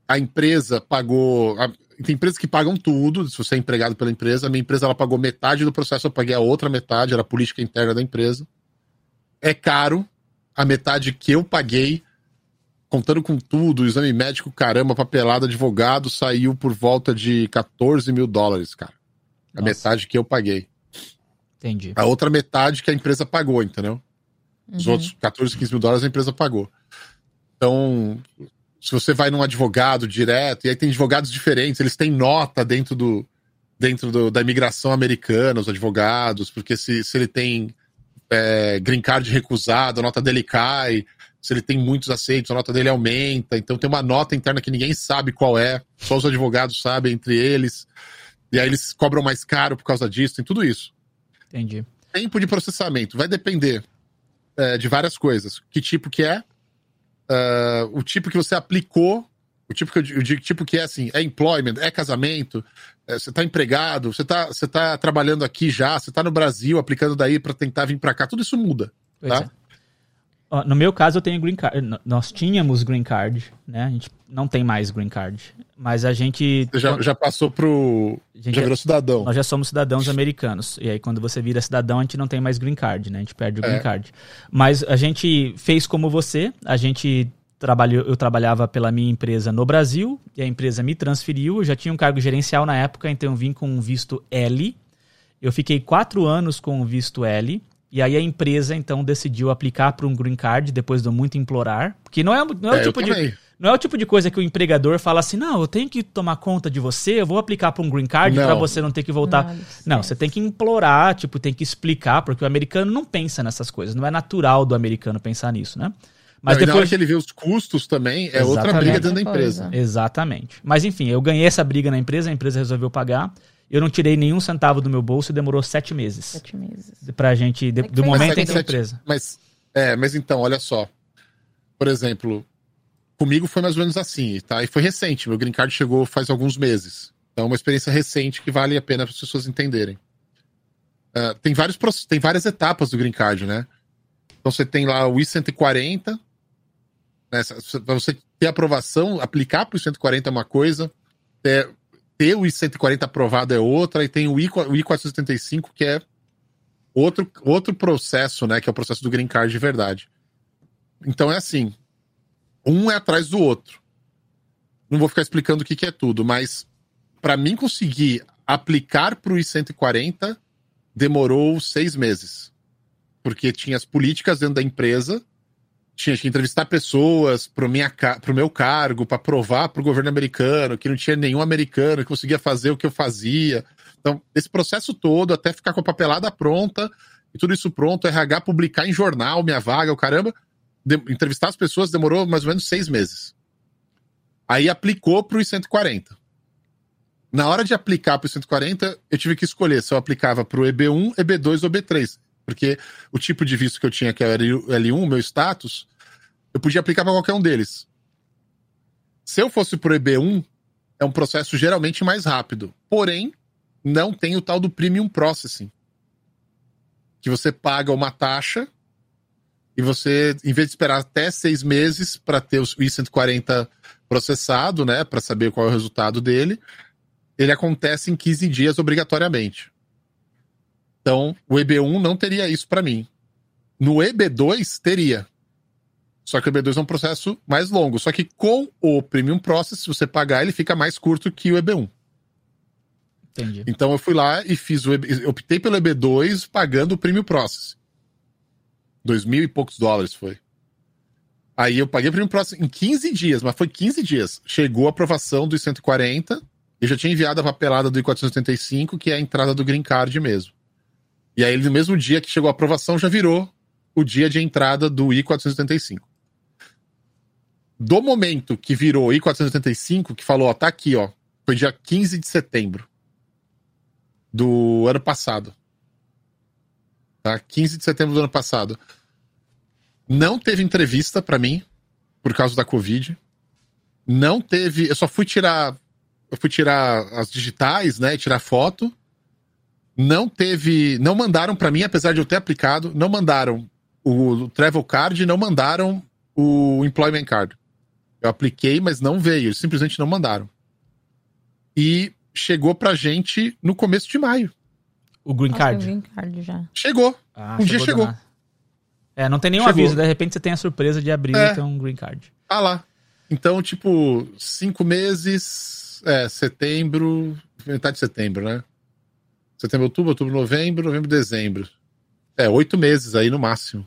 a empresa pagou. A, tem empresas que pagam tudo, se você é empregado pela empresa. A minha empresa ela pagou metade do processo, eu paguei a outra metade, era a política interna da empresa. É caro, a metade que eu paguei contando com tudo, exame médico, caramba, papelada, advogado, saiu por volta de 14 mil dólares, cara. A Nossa. metade que eu paguei. Entendi. A outra metade que a empresa pagou, entendeu? Os uhum. outros 14, 15 mil dólares a empresa pagou. Então, se você vai num advogado direto, e aí tem advogados diferentes, eles têm nota dentro do dentro do, da imigração americana, os advogados, porque se, se ele tem é, green card recusado, a nota dele cai, se ele tem muitos aceitos, a nota dele aumenta. Então tem uma nota interna que ninguém sabe qual é, só os advogados sabem entre eles. E aí eles cobram mais caro por causa disso, tem tudo isso. Entendi. Tempo de processamento vai depender é, de várias coisas. Que tipo que é, uh, o tipo que você aplicou, o tipo que eu digo, tipo que é assim, é employment, é casamento, é, você está empregado, você está você tá trabalhando aqui já, você está no Brasil aplicando daí para tentar vir para cá, tudo isso muda, tá? É. No meu caso, eu tenho green card. Nós tínhamos green card, né? A gente não tem mais green card. Mas a gente. Você já, já passou pro. já virou cidadão. Nós já somos cidadãos americanos. E aí, quando você vira cidadão, a gente não tem mais green card, né? A gente perde o green é. card. Mas a gente fez como você. A gente trabalhou, eu trabalhava pela minha empresa no Brasil. E a empresa me transferiu. Eu já tinha um cargo gerencial na época, então eu vim com um visto L. Eu fiquei quatro anos com o visto L. E aí a empresa então decidiu aplicar para um green card depois de muito implorar, porque não é, não é, é o tipo de não é o tipo de coisa que o empregador fala assim: "Não, eu tenho que tomar conta de você, eu vou aplicar para um green card para você não ter que voltar". Não, não, você tem que implorar, tipo, tem que explicar, porque o americano não pensa nessas coisas, não é natural do americano pensar nisso, né? Mas não, depois que ele vê os custos também, é Exatamente. outra briga dentro da empresa. Exatamente. Mas enfim, eu ganhei essa briga na empresa, a empresa resolveu pagar. Eu não tirei nenhum centavo do meu bolso e demorou sete meses. Sete meses. Pra gente, de, é do momento em que a empresa. Mas, é, mas então, olha só. Por exemplo, comigo foi mais ou menos assim, tá? E foi recente. Meu green card chegou faz alguns meses. Então, é uma experiência recente que vale a pena para as pessoas entenderem. Uh, tem, vários, tem várias etapas do green card, né? Então, você tem lá o I-140. Né? Para você ter aprovação, aplicar para o I-140 é uma coisa. Ter, ter o I-140 aprovado é outra, e tem o I-475, que é outro, outro processo, né? Que é o processo do green card de verdade. Então é assim: um é atrás do outro. Não vou ficar explicando o que, que é tudo, mas para mim conseguir aplicar para o I-140 demorou seis meses. Porque tinha as políticas dentro da empresa tinha que entrevistar pessoas minha, pro meu cargo, para provar pro governo americano que não tinha nenhum americano que conseguia fazer o que eu fazia. Então, esse processo todo, até ficar com a papelada pronta, e tudo isso pronto, RH publicar em jornal minha vaga, o caramba, de, entrevistar as pessoas demorou mais ou menos seis meses. Aí aplicou pro I-140. Na hora de aplicar pro I-140, eu tive que escolher se eu aplicava pro EB1, EB2 ou EB3. Porque o tipo de visto que eu tinha, que era L1, meu status, eu podia aplicar para qualquer um deles. Se eu fosse pro EB1, é um processo geralmente mais rápido. Porém, não tem o tal do Premium Processing. Que você paga uma taxa e você, em vez de esperar até seis meses para ter o I-140 processado, né, para saber qual é o resultado dele, ele acontece em 15 dias obrigatoriamente. Então, o EB1 não teria isso para mim. No EB2, teria. Só que o EB2 é um processo mais longo. Só que com o Premium Process, se você pagar, ele fica mais curto que o EB1. Entendi. Então eu fui lá e fiz o EB, optei pelo EB2 pagando o Premium Process. Dois mil e poucos dólares foi. Aí eu paguei o Premium Process em 15 dias, mas foi 15 dias. Chegou a aprovação dos 140 e já tinha enviado a papelada do I-485, que é a entrada do Green Card mesmo. E aí, no mesmo dia que chegou a aprovação, já virou o dia de entrada do I-485. Do momento que virou I-485, que falou, ó, tá aqui, ó, foi dia 15 de setembro do ano passado. Tá? 15 de setembro do ano passado. Não teve entrevista para mim, por causa da Covid. Não teve. Eu só fui tirar. Eu fui tirar as digitais, né? Tirar foto não teve, não mandaram para mim, apesar de eu ter aplicado, não mandaram o travel card, não mandaram o employment card. Eu apliquei, mas não veio, eles simplesmente não mandaram. E chegou pra gente no começo de maio. O green card? O green card já. Chegou. Ah, um chegou dia chegou. É, não tem nenhum chegou. aviso, de repente você tem a surpresa de abrir é. então um green card. Ah lá. Então, tipo, cinco meses, é, setembro, metade de setembro, né? Setembro, outubro, outubro, novembro, novembro, dezembro. É, oito meses aí no máximo.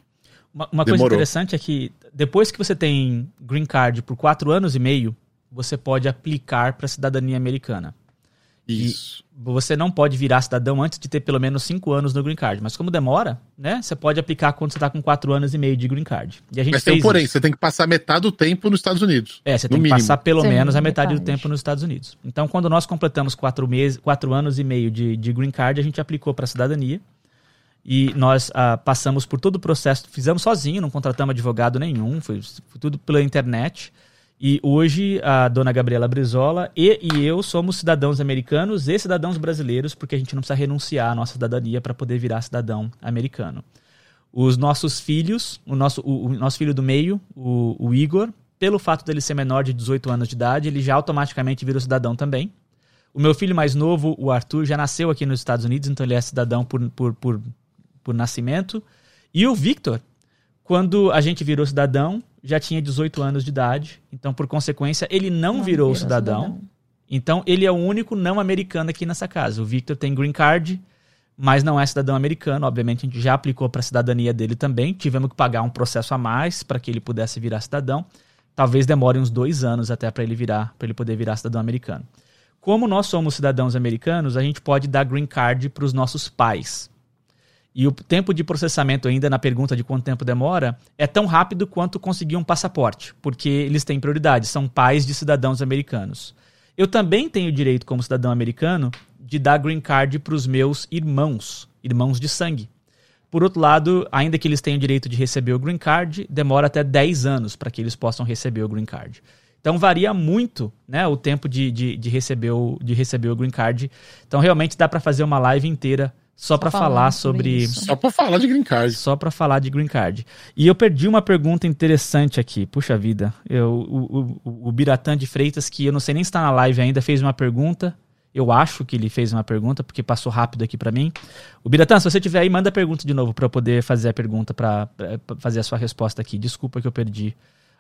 Uma, uma coisa interessante é que depois que você tem green card por quatro anos e meio, você pode aplicar para a cidadania americana. Isso. E você não pode virar cidadão antes de ter pelo menos cinco anos no green card. Mas como demora, né? Você pode aplicar quando você está com quatro anos e meio de green card. E a gente Mas tem um porém, isso. você tem que passar metade do tempo nos Estados Unidos. É, você tem mínimo. que passar pelo Sim, menos a metade, metade, do tempo nos Estados Unidos. Então, quando nós completamos quatro, meses, quatro anos e meio de, de green card, a gente aplicou para a cidadania. E nós ah, passamos por todo o processo, fizemos sozinho, não contratamos advogado nenhum, foi, foi tudo pela internet. E hoje a dona Gabriela Brizola e, e eu somos cidadãos americanos e cidadãos brasileiros, porque a gente não precisa renunciar à nossa cidadania para poder virar cidadão americano. Os nossos filhos, o nosso, o, o nosso filho do meio, o, o, Igor, pelo fato dele ser menor de 18 anos de idade, ele já automaticamente vira cidadão também. O meu filho mais novo, o Arthur, já nasceu aqui nos Estados Unidos, então ele é cidadão por, por, por, por nascimento. E o Victor, quando a gente virou cidadão, já tinha 18 anos de idade. Então, por consequência, ele não, não virou, virou cidadão. cidadão. Então, ele é o único não americano aqui nessa casa. O Victor tem green card, mas não é cidadão americano. Obviamente, a gente já aplicou para a cidadania dele também. Tivemos que pagar um processo a mais para que ele pudesse virar cidadão. Talvez demore uns dois anos até para ele virar, para ele poder virar cidadão americano. Como nós somos cidadãos americanos, a gente pode dar green card para os nossos pais. E o tempo de processamento, ainda na pergunta de quanto tempo demora, é tão rápido quanto conseguir um passaporte, porque eles têm prioridade, são pais de cidadãos americanos. Eu também tenho direito, como cidadão americano, de dar green card para os meus irmãos, irmãos de sangue. Por outro lado, ainda que eles tenham direito de receber o green card, demora até 10 anos para que eles possam receber o green card. Então varia muito né, o tempo de, de, de, receber o, de receber o green card. Então realmente dá para fazer uma live inteira só, para falar sobre. Só para falar de green card. Só para falar de green card. E eu perdi uma pergunta interessante aqui. Puxa vida. Eu, o, o, o Biratã de Freitas, que eu não sei nem se está na live ainda, fez uma pergunta. Eu acho que ele fez uma pergunta, porque passou rápido aqui para mim. O Biratã, se você tiver aí, manda a pergunta de novo para eu poder fazer a pergunta, para fazer a sua resposta aqui. Desculpa que eu perdi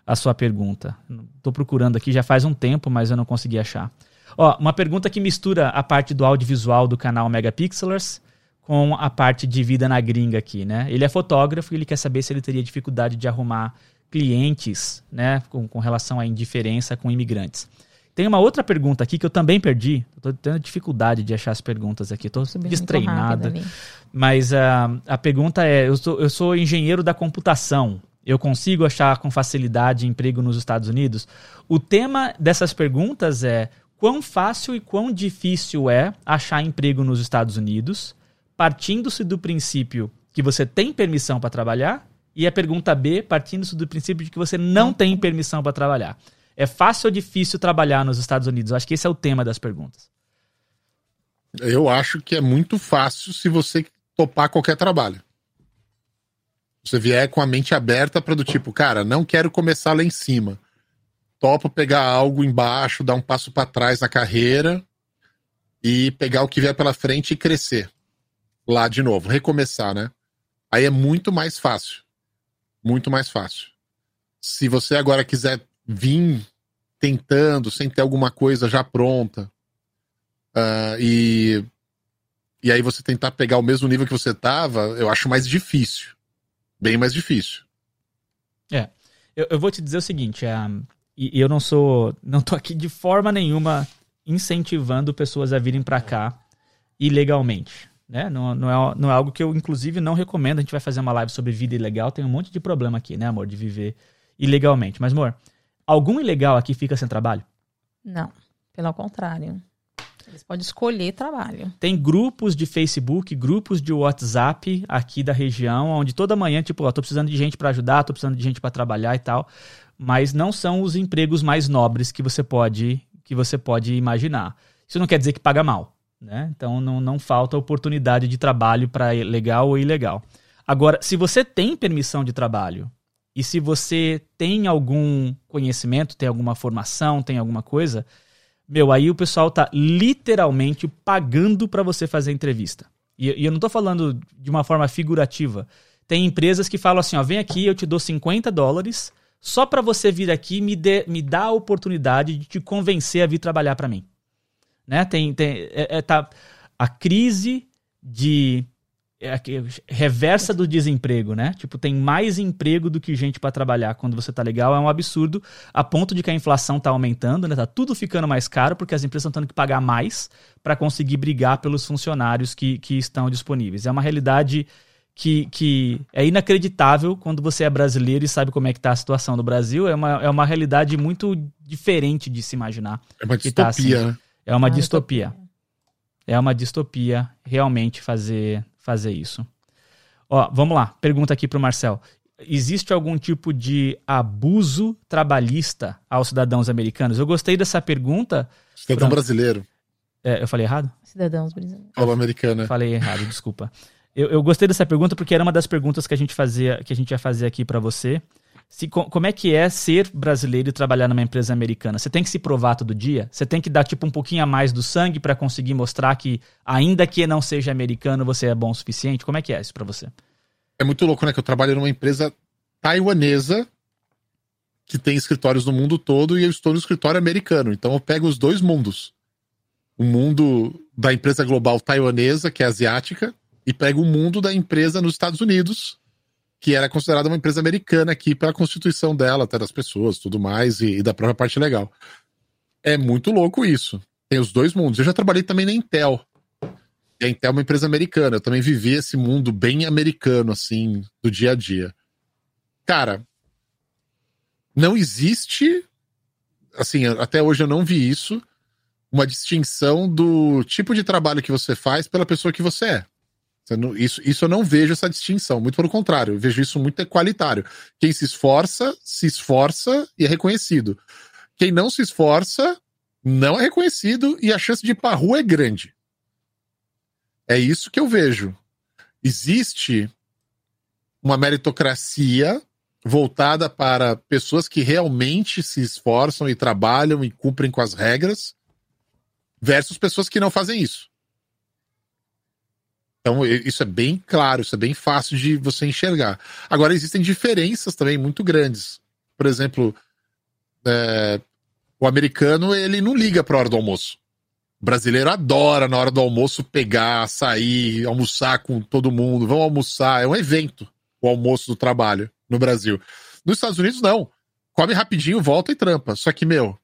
a sua pergunta. Estou procurando aqui já faz um tempo, mas eu não consegui achar. Ó, uma pergunta que mistura a parte do audiovisual do canal Megapixelers com a parte de vida na gringa aqui, né? Ele é fotógrafo e ele quer saber se ele teria dificuldade de arrumar clientes, né, com, com relação à indiferença com imigrantes. Tem uma outra pergunta aqui que eu também perdi. Estou tendo dificuldade de achar as perguntas aqui. Estou destreinada. Mas uh, a pergunta é: eu sou, eu sou engenheiro da computação. Eu consigo achar com facilidade emprego nos Estados Unidos? O tema dessas perguntas é quão fácil e quão difícil é achar emprego nos Estados Unidos partindo-se do princípio que você tem permissão para trabalhar, e a pergunta B, partindo-se do princípio de que você não tem permissão para trabalhar. É fácil ou difícil trabalhar nos Estados Unidos? Eu acho que esse é o tema das perguntas. Eu acho que é muito fácil se você topar qualquer trabalho. Você vier com a mente aberta para do tipo, cara, não quero começar lá em cima. Topo pegar algo embaixo, dar um passo para trás na carreira e pegar o que vier pela frente e crescer lá de novo, recomeçar, né? Aí é muito mais fácil. Muito mais fácil. Se você agora quiser vir tentando, sem ter alguma coisa já pronta, uh, e, e aí você tentar pegar o mesmo nível que você tava, eu acho mais difícil. Bem mais difícil. É. Eu, eu vou te dizer o seguinte, uh, e eu não sou. Não tô aqui de forma nenhuma incentivando pessoas a virem para cá ilegalmente. Né? Não, não, é, não é algo que eu, inclusive, não recomendo. A gente vai fazer uma live sobre vida ilegal. Tem um monte de problema aqui, né, amor? De viver ilegalmente. Mas, amor, algum ilegal aqui fica sem trabalho? Não, pelo contrário. Eles podem escolher trabalho. Tem grupos de Facebook, grupos de WhatsApp aqui da região, onde toda manhã, tipo, ó, tô precisando de gente para ajudar, tô precisando de gente para trabalhar e tal. Mas não são os empregos mais nobres que você pode que você pode imaginar. Isso não quer dizer que paga mal. Né? Então não, não falta oportunidade de trabalho para legal ou ilegal. Agora, se você tem permissão de trabalho e se você tem algum conhecimento, tem alguma formação, tem alguma coisa, meu, aí o pessoal tá literalmente pagando para você fazer entrevista. E, e, eu não tô falando de uma forma figurativa. Tem empresas que falam assim, ó, vem aqui, eu te dou 50 dólares só para você vir aqui me, me dá a oportunidade de te convencer a vir trabalhar para mim. Né? Tem, tem, é, é, tá, a crise de é reversa do desemprego, né? Tipo, tem mais emprego do que gente para trabalhar quando você tá legal. É um absurdo, a ponto de que a inflação tá aumentando, né? Tá tudo ficando mais caro porque as empresas estão tendo que pagar mais para conseguir brigar pelos funcionários que, que estão disponíveis. É uma realidade que, que é inacreditável quando você é brasileiro e sabe como é que tá a situação do Brasil. É uma, é uma realidade muito diferente de se imaginar. É uma distopia, tá assim. né? É uma ah, distopia. distopia. É uma distopia realmente fazer fazer isso. Ó, vamos lá, pergunta aqui para o Marcel. Existe algum tipo de abuso trabalhista aos cidadãos americanos? Eu gostei dessa pergunta. Cidadão pra... brasileiro. É, eu falei errado? Cidadãos brasileiros. Fala americana. Falei errado, desculpa. Eu, eu, gostei dessa pergunta porque era uma das perguntas que a gente fazia, que a gente ia fazer aqui para você. Se, como é que é ser brasileiro e trabalhar numa empresa americana? Você tem que se provar todo dia? Você tem que dar tipo um pouquinho a mais do sangue para conseguir mostrar que, ainda que não seja americano, você é bom o suficiente? Como é que é isso para você? É muito louco, né? Que eu trabalho numa empresa taiwanesa que tem escritórios no mundo todo e eu estou no escritório americano. Então eu pego os dois mundos. O mundo da empresa global taiwanesa, que é asiática, e pego o mundo da empresa nos Estados Unidos, que era considerada uma empresa americana aqui pela constituição dela, até das pessoas, tudo mais, e, e, da própria parte legal. É muito louco isso. Tem os dois mundos. Eu já trabalhei também na Intel. E a Intel é uma empresa americana. Eu também vivi esse mundo bem americano, assim, do dia a dia. Cara, não existe, assim, até hoje eu não vi isso, uma distinção do tipo de trabalho que você faz pela pessoa que você é. Isso, isso eu não vejo essa distinção, muito pelo contrário, eu vejo isso muito equalitário. Quem se esforça, se esforça e é reconhecido. Quem não se esforça, não é reconhecido e a chance de rua é grande. É isso que eu vejo. Existe uma meritocracia voltada para pessoas que realmente se esforçam e trabalham e cumprem com as regras, versus pessoas que não fazem isso. Então, isso é bem claro, isso é bem fácil de você enxergar. Agora, existem diferenças também muito grandes. Por exemplo, é, o americano, ele não liga para a hora do almoço. O brasileiro adora, na hora do almoço, pegar, sair, almoçar com todo mundo. Vamos almoçar. É um evento, o almoço do trabalho no Brasil. Nos Estados Unidos, não. Come rapidinho, volta e trampa. Só que, meu,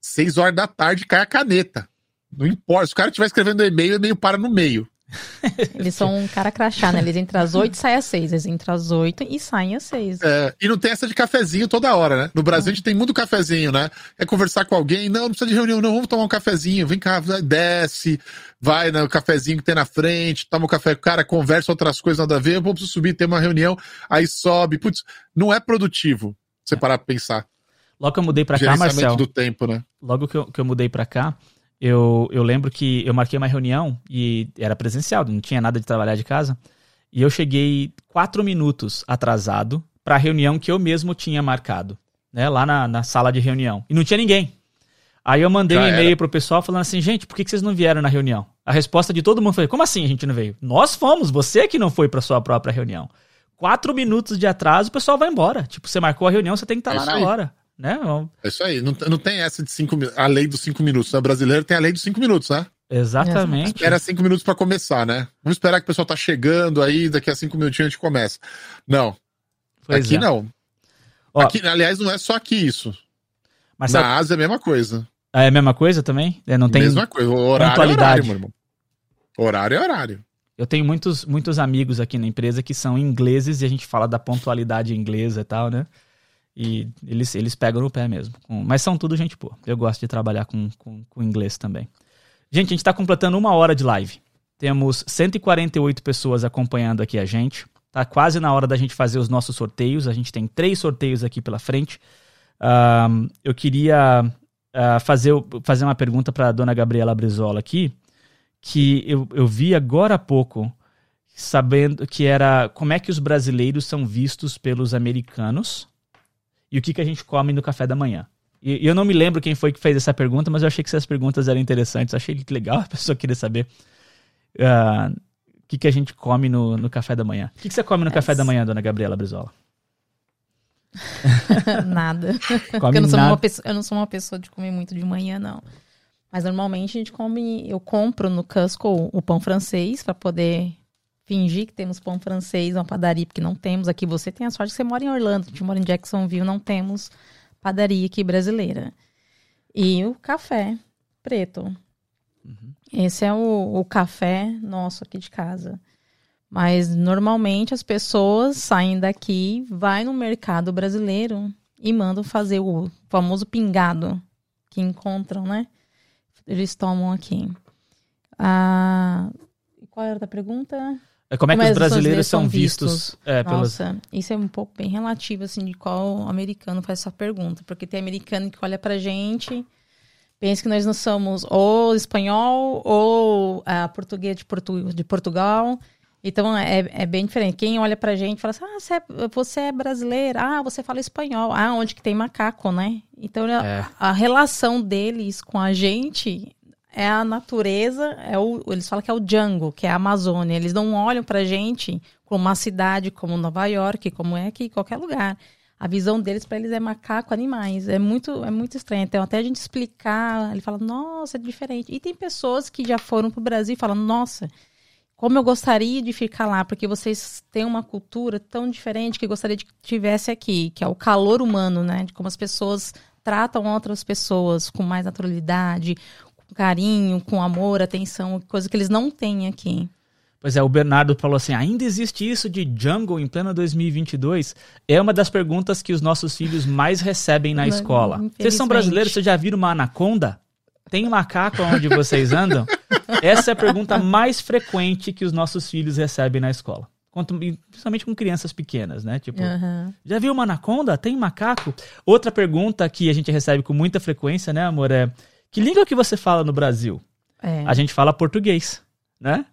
seis horas da tarde cai a caneta. Não importa. Se o cara estiver escrevendo e-mail, o e-mail para no meio. Eles são um cara crachá, né? Eles entram às 8 e saem às 6. Eles entram às 8 e saem às 6. É, e não tem essa de cafezinho toda hora, né? No Brasil a gente tem muito cafezinho, né? É conversar com alguém, não, não precisa de reunião, não, vamos tomar um cafezinho, vem cá, desce, vai no cafezinho que tem na frente, toma um café com o cara, conversa outras coisas, nada a ver, vamos subir, tem uma reunião, aí sobe. Putz, não é produtivo você parar pra pensar. Logo que eu mudei pra cá, Marcel. do tempo, né? Logo que eu, que eu mudei pra cá, eu, eu lembro que eu marquei uma reunião e era presencial, não tinha nada de trabalhar de casa. E eu cheguei quatro minutos atrasado para a reunião que eu mesmo tinha marcado, né? Lá na, na sala de reunião. E não tinha ninguém. Aí eu mandei Já um e-mail pro pessoal falando assim, gente, por que, que vocês não vieram na reunião? A resposta de todo mundo foi, como assim a gente não veio? Nós fomos, você que não foi para sua própria reunião. Quatro minutos de atraso, o pessoal vai embora. Tipo, você marcou a reunião, você tem que estar tá é lá na aí. hora. Né? É isso aí. Não, não tem essa de cinco A lei dos cinco minutos. A né? brasileira tem a lei dos cinco minutos, né? Exatamente. Espera cinco minutos para começar, né? Vamos esperar que o pessoal tá chegando aí, daqui a cinco minutinhos a gente começa. Não. Pois aqui é. não. Ó, aqui, aliás, não é só aqui isso. Mas Na sabe... Ásia é a mesma coisa. Ah, é a mesma coisa também? É, não tem mesma coisa. O horário é horário, meu irmão. Horário é horário. Eu tenho muitos, muitos amigos aqui na empresa que são ingleses e a gente fala da pontualidade inglesa e tal, né? E eles, eles pegam no pé mesmo. Mas são tudo gente boa. Eu gosto de trabalhar com, com, com inglês também. Gente, a gente está completando uma hora de live. Temos 148 pessoas acompanhando aqui a gente. Tá quase na hora da gente fazer os nossos sorteios. A gente tem três sorteios aqui pela frente. Eu queria uh, fazer, fazer uma pergunta para dona Gabriela Brizola aqui, que eu, eu vi agora há pouco, sabendo que era como é que os brasileiros são vistos pelos americanos e o que, que a gente come no café da manhã. E, e eu não me lembro quem foi que fez essa pergunta, mas eu achei que essas perguntas eram interessantes. Achei legal a pessoa querer saber uh, o que, que a gente come no, no café da manhã. O que, que você come no é café da manhã, dona Gabriela Brizola? nada. Eu, não sou nada. Uma pessoa, eu não sou uma pessoa de comer muito de manhã, não. Mas normalmente a gente come, eu compro no Cusco o pão francês para poder fingir que temos pão francês, uma padaria, porque não temos aqui. Você tem a sorte que você mora em Orlando, a gente mora em Jacksonville, não temos padaria aqui brasileira. E o café preto. Uhum. Esse é o, o café nosso aqui de casa. Mas normalmente as pessoas saem daqui, vai no mercado brasileiro e mandam fazer o famoso pingado que encontram, né? Eles tomam aqui. Ah, qual era a pergunta? É como é que os brasileiros são vistos? vistos? É, Nossa, pelos... isso é um pouco bem relativo, assim, de qual americano faz essa pergunta. Porque tem americano que olha pra gente, pensa que nós não somos ou espanhol ou uh, português de, Portu de Portugal. Então é, é bem diferente. Quem olha pra gente fala assim: ah, você é, você é brasileira, ah, você fala espanhol, ah, onde que tem macaco, né? Então é. a, a relação deles com a gente é a natureza, é o, eles falam que é o jungle, que é a Amazônia. Eles não olham pra gente como uma cidade como Nova York, como é aqui, qualquer lugar. A visão deles para eles é macaco, animais. É muito, é muito estranho. Então, até a gente explicar, ele fala, nossa, é diferente. E tem pessoas que já foram pro Brasil e falam, nossa, como eu gostaria de ficar lá, porque vocês têm uma cultura tão diferente que gostaria de que tivesse aqui, que é o calor humano, né? De como as pessoas tratam outras pessoas com mais naturalidade, carinho, com amor, atenção, coisa que eles não têm aqui. Pois é, o Bernardo falou assim: ainda existe isso de jungle em pleno 2022? É uma das perguntas que os nossos filhos mais recebem na escola. Vocês são brasileiros? Vocês já viram uma anaconda? Tem macaco onde vocês andam? Essa é a pergunta mais frequente que os nossos filhos recebem na escola. Principalmente com crianças pequenas, né? Tipo, uhum. já viu uma anaconda? Tem macaco? Outra pergunta que a gente recebe com muita frequência, né, amor, é que língua que você fala no Brasil? É. A gente fala português, né?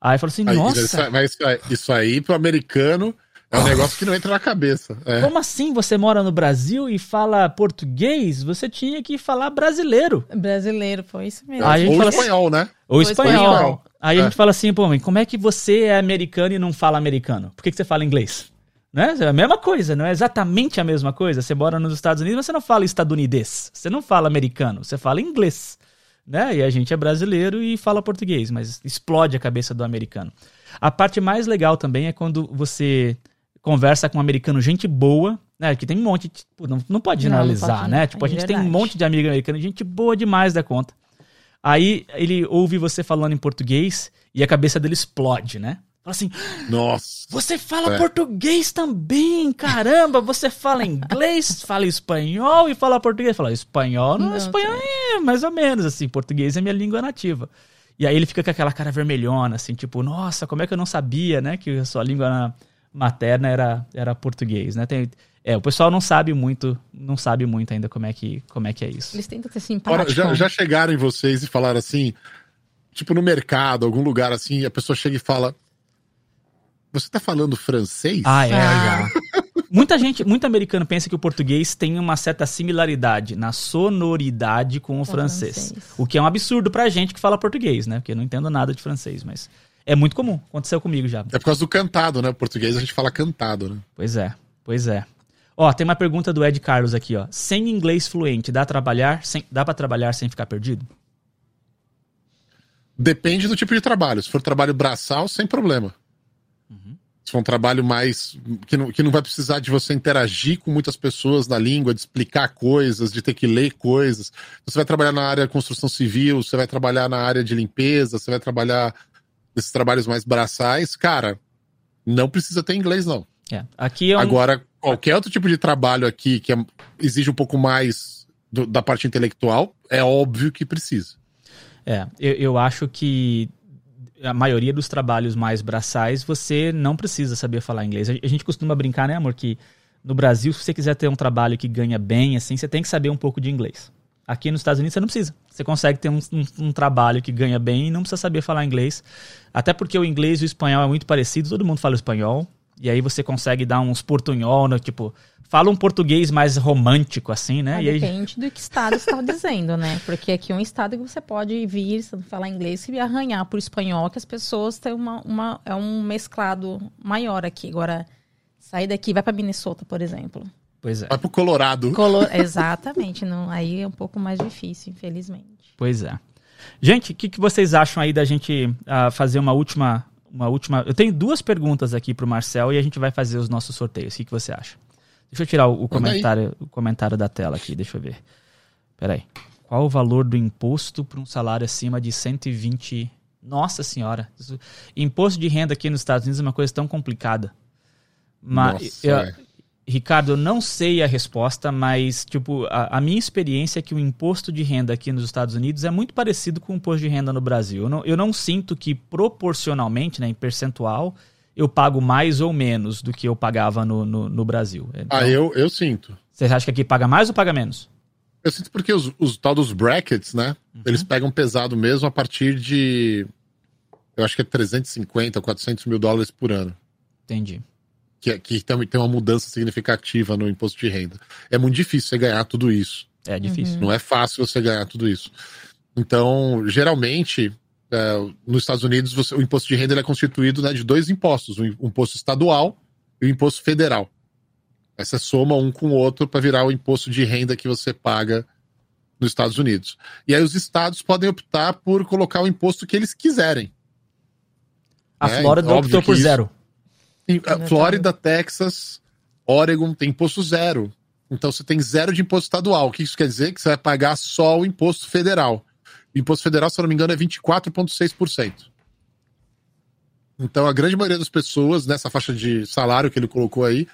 Aí falou assim, nossa. Isso, mas isso aí pro americano é um negócio que não entra na cabeça. É. Como assim você mora no Brasil e fala português? Você tinha que falar brasileiro. Brasileiro, foi isso mesmo. Aí Ou espanhol, assim, né? Ou espanhol. espanhol. Aí é. a gente fala assim, pô, como é que você é americano e não fala americano? Por que, que você fala inglês? Né? É a mesma coisa, não é exatamente a mesma coisa. Você mora nos Estados Unidos, mas você não fala estadunidense. Você não fala americano, você fala inglês. Né? E a gente é brasileiro e fala português, mas explode a cabeça do americano. A parte mais legal também é quando você conversa com um americano, gente boa, né? Que tem um monte, não, não pode generalizar, não, não pode, né? Tipo, a é gente verdade. tem um monte de amigo americano, gente boa demais da conta. Aí ele ouve você falando em português e a cabeça dele explode, né? Fala assim: Nossa! Você fala é. português também, caramba! Você fala inglês, fala espanhol e fala português. Fala espanhol, não, não espanhol é mais ou menos assim. Português é minha língua nativa. E aí ele fica com aquela cara vermelhona, assim, tipo, nossa, como é que eu não sabia, né? Que a sua língua materna era, era português, né? Tem, é, o pessoal não sabe muito, não sabe muito ainda como é que, como é, que é isso. Eles tentam ser simpáticos. já, já chegaram em vocês e falaram assim, tipo no mercado, algum lugar assim, a pessoa chega e fala: Você tá falando francês? Ah, é, ah. já. Muita gente, muito americano pensa que o português tem uma certa similaridade na sonoridade com o francês. francês. O que é um absurdo pra gente que fala português, né? Porque eu não entendo nada de francês, mas é muito comum. Aconteceu comigo já. É por causa do cantado, né? O português a gente fala cantado, né? Pois é, pois é. Ó, tem uma pergunta do Ed Carlos aqui, ó. Sem inglês fluente, dá trabalhar, sem, dá para trabalhar sem ficar perdido? Depende do tipo de trabalho. Se for trabalho braçal, sem problema. Se for um trabalho mais. Que não, que não vai precisar de você interagir com muitas pessoas na língua, de explicar coisas, de ter que ler coisas. Você vai trabalhar na área de construção civil, você vai trabalhar na área de limpeza, você vai trabalhar desses trabalhos mais braçais, cara, não precisa ter inglês, não. É. Aqui é um... Agora, qualquer outro tipo de trabalho aqui que é, exige um pouco mais do, da parte intelectual, é óbvio que precisa. É, eu, eu acho que a maioria dos trabalhos mais braçais você não precisa saber falar inglês. A gente costuma brincar, né, amor, que no Brasil, se você quiser ter um trabalho que ganha bem, assim, você tem que saber um pouco de inglês. Aqui nos Estados Unidos você não precisa. Você consegue ter um, um, um, trabalho que ganha bem e não precisa saber falar inglês. Até porque o inglês e o espanhol é muito parecido, todo mundo fala espanhol. E aí você consegue dar uns portunhol, né? tipo, fala um português mais romântico, assim, né? Ah, e depende aí... do que estado você está dizendo, né? Porque aqui é um estado que você pode vir, falar inglês e arranhar por espanhol, que as pessoas têm uma, uma. É um mesclado maior aqui. Agora, sair daqui, vai para Minnesota, por exemplo. Pois é. Vai pro Colorado. Colo... Exatamente. Não, aí é um pouco mais difícil, infelizmente. Pois é. Gente, o que, que vocês acham aí da gente uh, fazer uma última, uma última. Eu tenho duas perguntas aqui pro Marcel e a gente vai fazer os nossos sorteios. O que, que você acha? Deixa eu tirar o, o comentário, o comentário da tela aqui, deixa eu ver. Peraí. Qual o valor do imposto para um salário acima de 120? Nossa senhora. Imposto de renda aqui nos Estados Unidos é uma coisa tão complicada. Mas, Nossa, eu, é. Ricardo, eu não sei a resposta, mas tipo, a, a, minha experiência é que o imposto de renda aqui nos Estados Unidos é muito parecido com o imposto de renda no Brasil. Eu não, eu não sinto que proporcionalmente, né, em percentual, eu pago mais ou menos do que eu pagava no, no, no Brasil. Então, ah, eu, eu sinto. Você acha que aqui paga mais ou paga menos? Eu sinto porque os, os tal dos brackets, né? Uhum. Eles pegam pesado mesmo a partir de. Eu acho que é 350, 400 mil dólares por ano. Entendi. Que, que tem, tem uma mudança significativa no imposto de renda. É muito difícil você ganhar tudo isso. É difícil. Não é fácil você ganhar tudo isso. Então, geralmente, é, nos Estados Unidos, você, o imposto de renda é constituído né, de dois impostos: o um imposto estadual e o imposto federal. Aí você soma um com o outro para virar o imposto de renda que você paga nos Estados Unidos. E aí os estados podem optar por colocar o imposto que eles quiserem. A né? Flórida optou por isso... zero. A Flórida, Texas, Oregon tem imposto zero. Então você tem zero de imposto estadual. O que isso quer dizer? Que você vai pagar só o imposto federal. O imposto federal, se eu não me engano, é 24,6%. Então, a grande maioria das pessoas, nessa faixa de salário que ele colocou aí,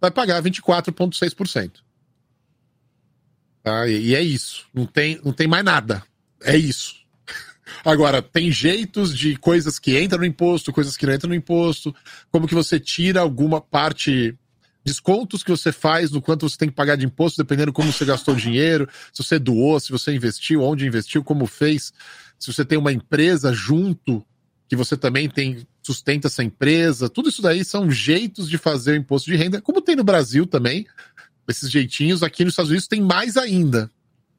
vai pagar 24,6%. Tá? E, e é isso. Não tem, não tem mais nada. É isso. Agora, tem jeitos de coisas que entram no imposto, coisas que não entram no imposto, como que você tira alguma parte descontos que você faz no quanto você tem que pagar de imposto, dependendo como você gastou o dinheiro, se você doou, se você investiu, onde investiu, como fez, se você tem uma empresa junto que você também tem sustenta essa empresa, tudo isso daí são jeitos de fazer o imposto de renda, como tem no Brasil também, esses jeitinhos aqui nos Estados Unidos tem mais ainda,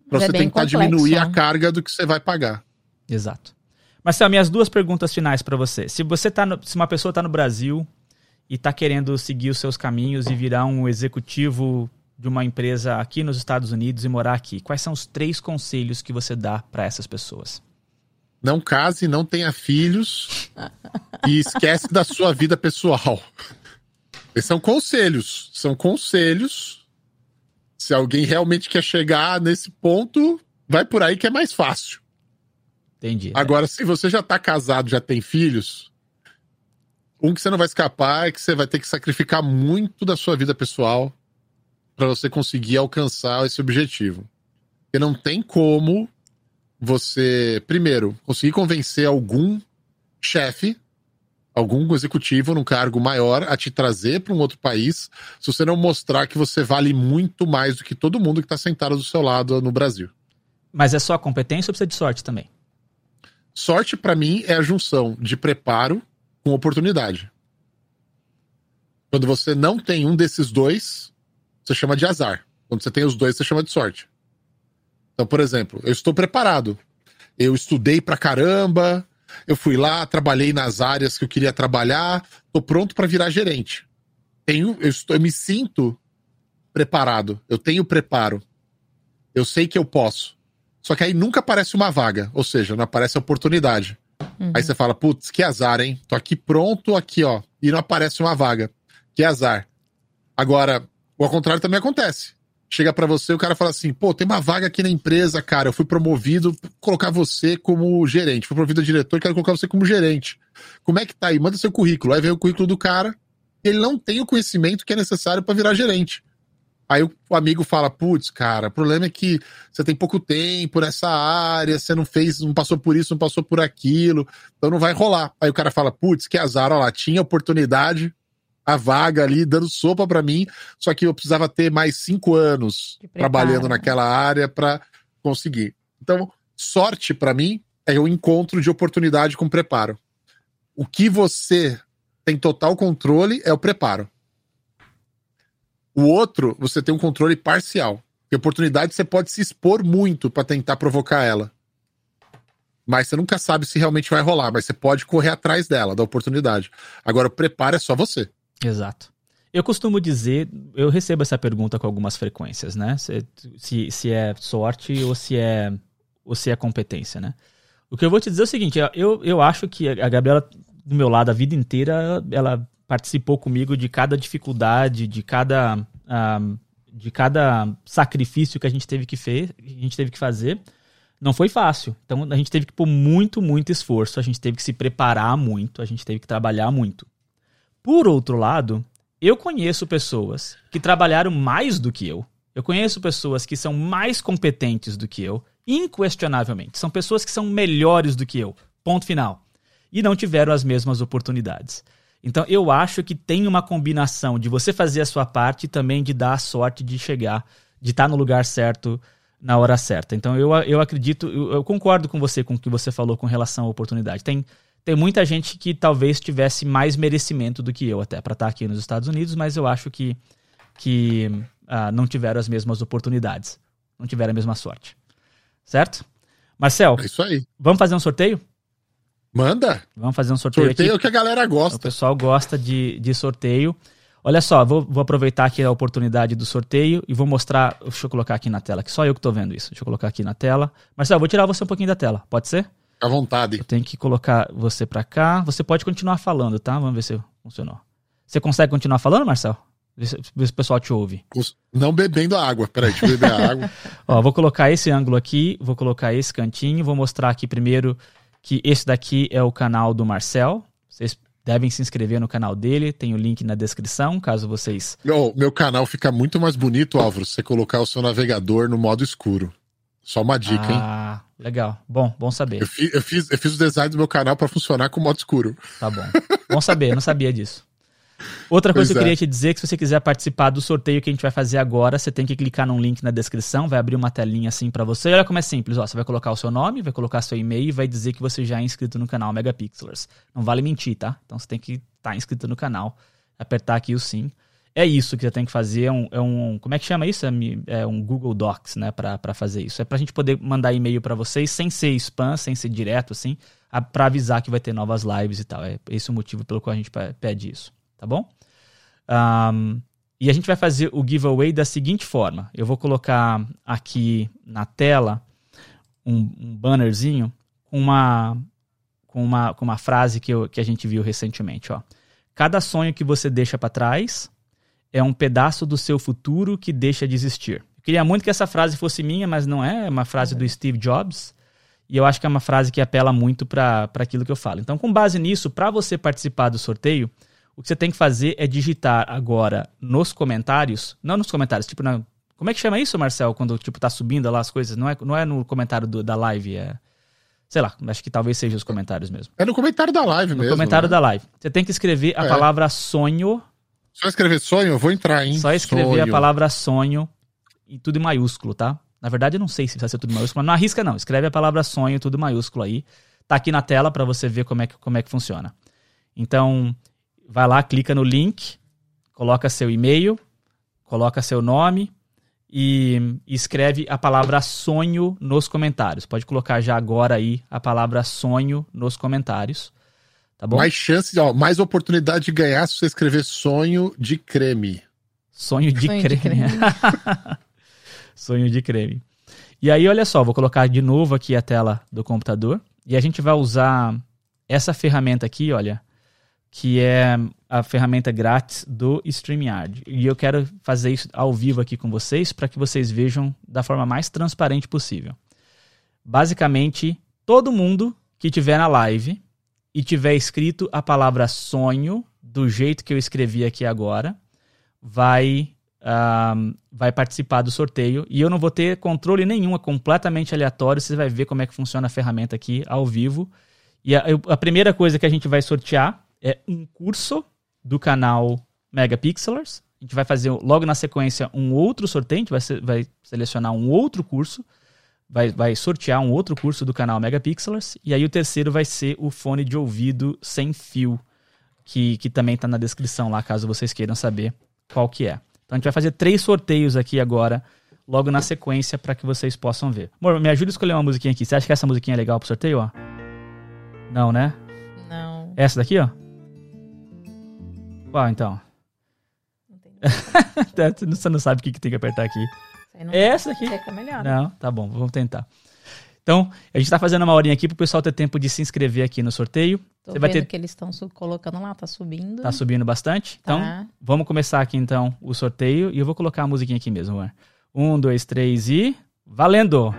para você é tentar complexo, diminuir a carga do que você vai pagar. Exato. Marcelo, minhas duas perguntas finais para você. Se você tá no, se uma pessoa está no Brasil e está querendo seguir os seus caminhos e virar um executivo de uma empresa aqui nos Estados Unidos e morar aqui, quais são os três conselhos que você dá para essas pessoas? Não case, não tenha filhos e esquece da sua vida pessoal. Esses são conselhos. São conselhos. Se alguém realmente quer chegar nesse ponto, vai por aí que é mais fácil. Entendi. Agora, se você já tá casado, já tem filhos, um que você não vai escapar é que você vai ter que sacrificar muito da sua vida pessoal para você conseguir alcançar esse objetivo. Porque não tem como você, primeiro, conseguir convencer algum chefe, algum executivo num cargo maior a te trazer para um outro país, se você não mostrar que você vale muito mais do que todo mundo que está sentado do seu lado no Brasil. Mas é só competência ou precisa de sorte também? Sorte, para mim, é a junção de preparo com oportunidade. Quando você não tem um desses dois, você chama de azar. Quando você tem os dois, você chama de sorte. Então, por exemplo, eu estou preparado. Eu estudei pra caramba, eu fui lá, trabalhei nas áreas que eu queria trabalhar, estou pronto para virar gerente. Tenho, eu, estou, eu me sinto preparado, eu tenho preparo. Eu sei que eu posso. Só que aí nunca aparece uma vaga, ou seja, não aparece a oportunidade. Uhum. Aí você fala, putz, que azar, hein? Tô aqui pronto, aqui, ó. E não aparece uma vaga. Que azar. Agora, o contrário também acontece. Chega para você, o cara fala assim: pô, tem uma vaga aqui na empresa, cara. Eu fui promovido, colocar você como gerente. Fui promovido a diretor, quero colocar você como gerente. Como é que tá aí? Manda seu currículo. Aí vem o currículo do cara. Ele não tem o conhecimento que é necessário para virar gerente. Aí o amigo fala: putz, cara, o problema é que você tem pouco tempo nessa área, você não fez, não passou por isso, não passou por aquilo, então não vai rolar. Aí o cara fala: putz, que azar, ó lá, tinha oportunidade, a vaga ali, dando sopa para mim, só que eu precisava ter mais cinco anos trabalhando naquela área para conseguir. Então, sorte para mim é o encontro de oportunidade com preparo. O que você tem total controle é o preparo. O outro, você tem um controle parcial. E oportunidade você pode se expor muito para tentar provocar ela. Mas você nunca sabe se realmente vai rolar, mas você pode correr atrás dela, da oportunidade. Agora, o preparo é só você. Exato. Eu costumo dizer, eu recebo essa pergunta com algumas frequências, né? Se, se, se é sorte ou se é, ou se é competência, né? O que eu vou te dizer é o seguinte, eu, eu acho que a Gabriela, do meu lado, a vida inteira, ela participou comigo de cada dificuldade, de cada, uh, de cada sacrifício que a gente teve que, fe a gente teve que fazer. Não foi fácil. Então a gente teve que pôr muito, muito esforço, a gente teve que se preparar muito, a gente teve que trabalhar muito. Por outro lado, eu conheço pessoas que trabalharam mais do que eu. Eu conheço pessoas que são mais competentes do que eu, inquestionavelmente. São pessoas que são melhores do que eu. Ponto final. E não tiveram as mesmas oportunidades. Então eu acho que tem uma combinação de você fazer a sua parte e também de dar a sorte de chegar, de estar no lugar certo na hora certa. Então eu, eu acredito, eu, eu concordo com você com o que você falou com relação à oportunidade. Tem tem muita gente que talvez tivesse mais merecimento do que eu até para estar aqui nos Estados Unidos, mas eu acho que, que uh, não tiveram as mesmas oportunidades, não tiveram a mesma sorte. Certo? Marcel, é isso aí. vamos fazer um sorteio? Manda. Vamos fazer um sorteio, sorteio aqui. é o que a galera gosta. O pessoal gosta de, de sorteio. Olha só, vou, vou aproveitar aqui a oportunidade do sorteio e vou mostrar. Deixa eu colocar aqui na tela, que só eu que estou vendo isso. Deixa eu colocar aqui na tela. Marcel, vou tirar você um pouquinho da tela, pode ser? à vontade. Eu tenho que colocar você para cá. Você pode continuar falando, tá? Vamos ver se funcionou. Você consegue continuar falando, Marcel? Vê se, o pessoal te ouve. Não bebendo água. Peraí, deixa eu beber a água. Ó, vou colocar esse ângulo aqui, vou colocar esse cantinho, vou mostrar aqui primeiro que esse daqui é o canal do Marcel. Vocês devem se inscrever no canal dele, tem o link na descrição, caso vocês. Meu, meu canal fica muito mais bonito, Álvaro, se você colocar o seu navegador no modo escuro. Só uma dica, ah, hein? Ah, legal. Bom, bom saber. Eu fiz, eu fiz, eu fiz o design do meu canal para funcionar com modo escuro. Tá bom. Bom saber, eu não sabia disso. Outra coisa pois que eu é. queria te dizer é que se você quiser participar do sorteio que a gente vai fazer agora, você tem que clicar num link na descrição, vai abrir uma telinha assim para você. olha como é simples, ó, você vai colocar o seu nome, vai colocar seu e-mail e vai dizer que você já é inscrito no canal Megapixelers. Não vale mentir, tá? Então você tem que estar tá inscrito no canal, apertar aqui o sim é isso que você tem que fazer. É um, é um como é que chama isso? É, é um Google Docs, né, para fazer isso. É para a gente poder mandar e-mail para vocês sem ser spam, sem ser direto, assim, para avisar que vai ter novas lives e tal. É esse o motivo pelo qual a gente pede isso, tá bom? Um, e a gente vai fazer o giveaway da seguinte forma: eu vou colocar aqui na tela um, um bannerzinho com uma, com uma, com uma frase que, eu, que a gente viu recentemente. Ó. Cada sonho que você deixa para trás é um pedaço do seu futuro que deixa de existir. Eu queria muito que essa frase fosse minha, mas não é, é uma frase do Steve Jobs. E eu acho que é uma frase que apela muito para aquilo que eu falo. Então, com base nisso, para você participar do sorteio, o que você tem que fazer é digitar agora nos comentários, não nos comentários, tipo na, como é que chama isso, Marcel, quando tipo tá subindo lá as coisas? Não é, não é no comentário do, da live, é sei lá, acho que talvez seja os comentários mesmo. É no comentário da live no mesmo. No comentário né? da live. Você tem que escrever a é. palavra sonho só escrever sonho, eu vou entrar, hein? Só escrever sonho. a palavra sonho e tudo em maiúsculo, tá? Na verdade, eu não sei se vai ser tudo em maiúsculo, mas não arrisca não. Escreve a palavra sonho, tudo em maiúsculo aí. Tá aqui na tela para você ver como é, que, como é que funciona. Então, vai lá, clica no link, coloca seu e-mail, coloca seu nome e, escreve a palavra sonho nos comentários. Pode colocar já agora aí a palavra sonho nos comentários. Tá bom? Mais chance, ó, mais oportunidade de ganhar se você escrever sonho de creme. Sonho de sonho creme. De creme. sonho de creme. E aí, olha só, vou colocar de novo aqui a tela do computador. E a gente vai usar essa ferramenta aqui, olha, que é a ferramenta grátis do StreamYard. E eu quero fazer isso ao vivo aqui com vocês para que vocês vejam da forma mais transparente possível. Basicamente, todo mundo que tiver na live e tiver escrito a palavra sonho, do jeito que eu escrevi aqui agora, vai, vai participar do sorteio. E eu não vou ter controle nenhum, é completamente aleatório. Você vai ver como é que funciona a ferramenta aqui ao vivo. E a, a primeira coisa que a gente vai sortear é um curso do canal Megapixelers. A gente vai fazer logo na sequência um outro sorteio, a gente vai, vai selecionar um outro curso vai, vai sortear um outro curso do canal Megapixelers. E aí o terceiro vai ser o fone de ouvido sem fio, que, que também está na descrição lá, caso vocês queiram saber qual que é. Então a gente vai fazer três sorteios aqui agora, logo na sequência, para que vocês possam ver. Amor, me ajuda a escolher uma musiquinha aqui. Você acha que essa musiquinha é legal pro sorteio, ó? Não, né? Não. Essa daqui, ó? Qual, então? Você não sabe o que, que tem que apertar aqui. Essa aqui? Melhor. Não, tá bom, vamos tentar. Então, a gente tá fazendo uma horinha aqui pro pessoal ter tempo de se inscrever aqui no sorteio. Tô Você vai ter que eles estão colocando lá, tá subindo. Tá subindo bastante. Então, tá. vamos começar aqui então o sorteio e eu vou colocar a musiquinha aqui mesmo, Juan. Um, dois, três e valendo!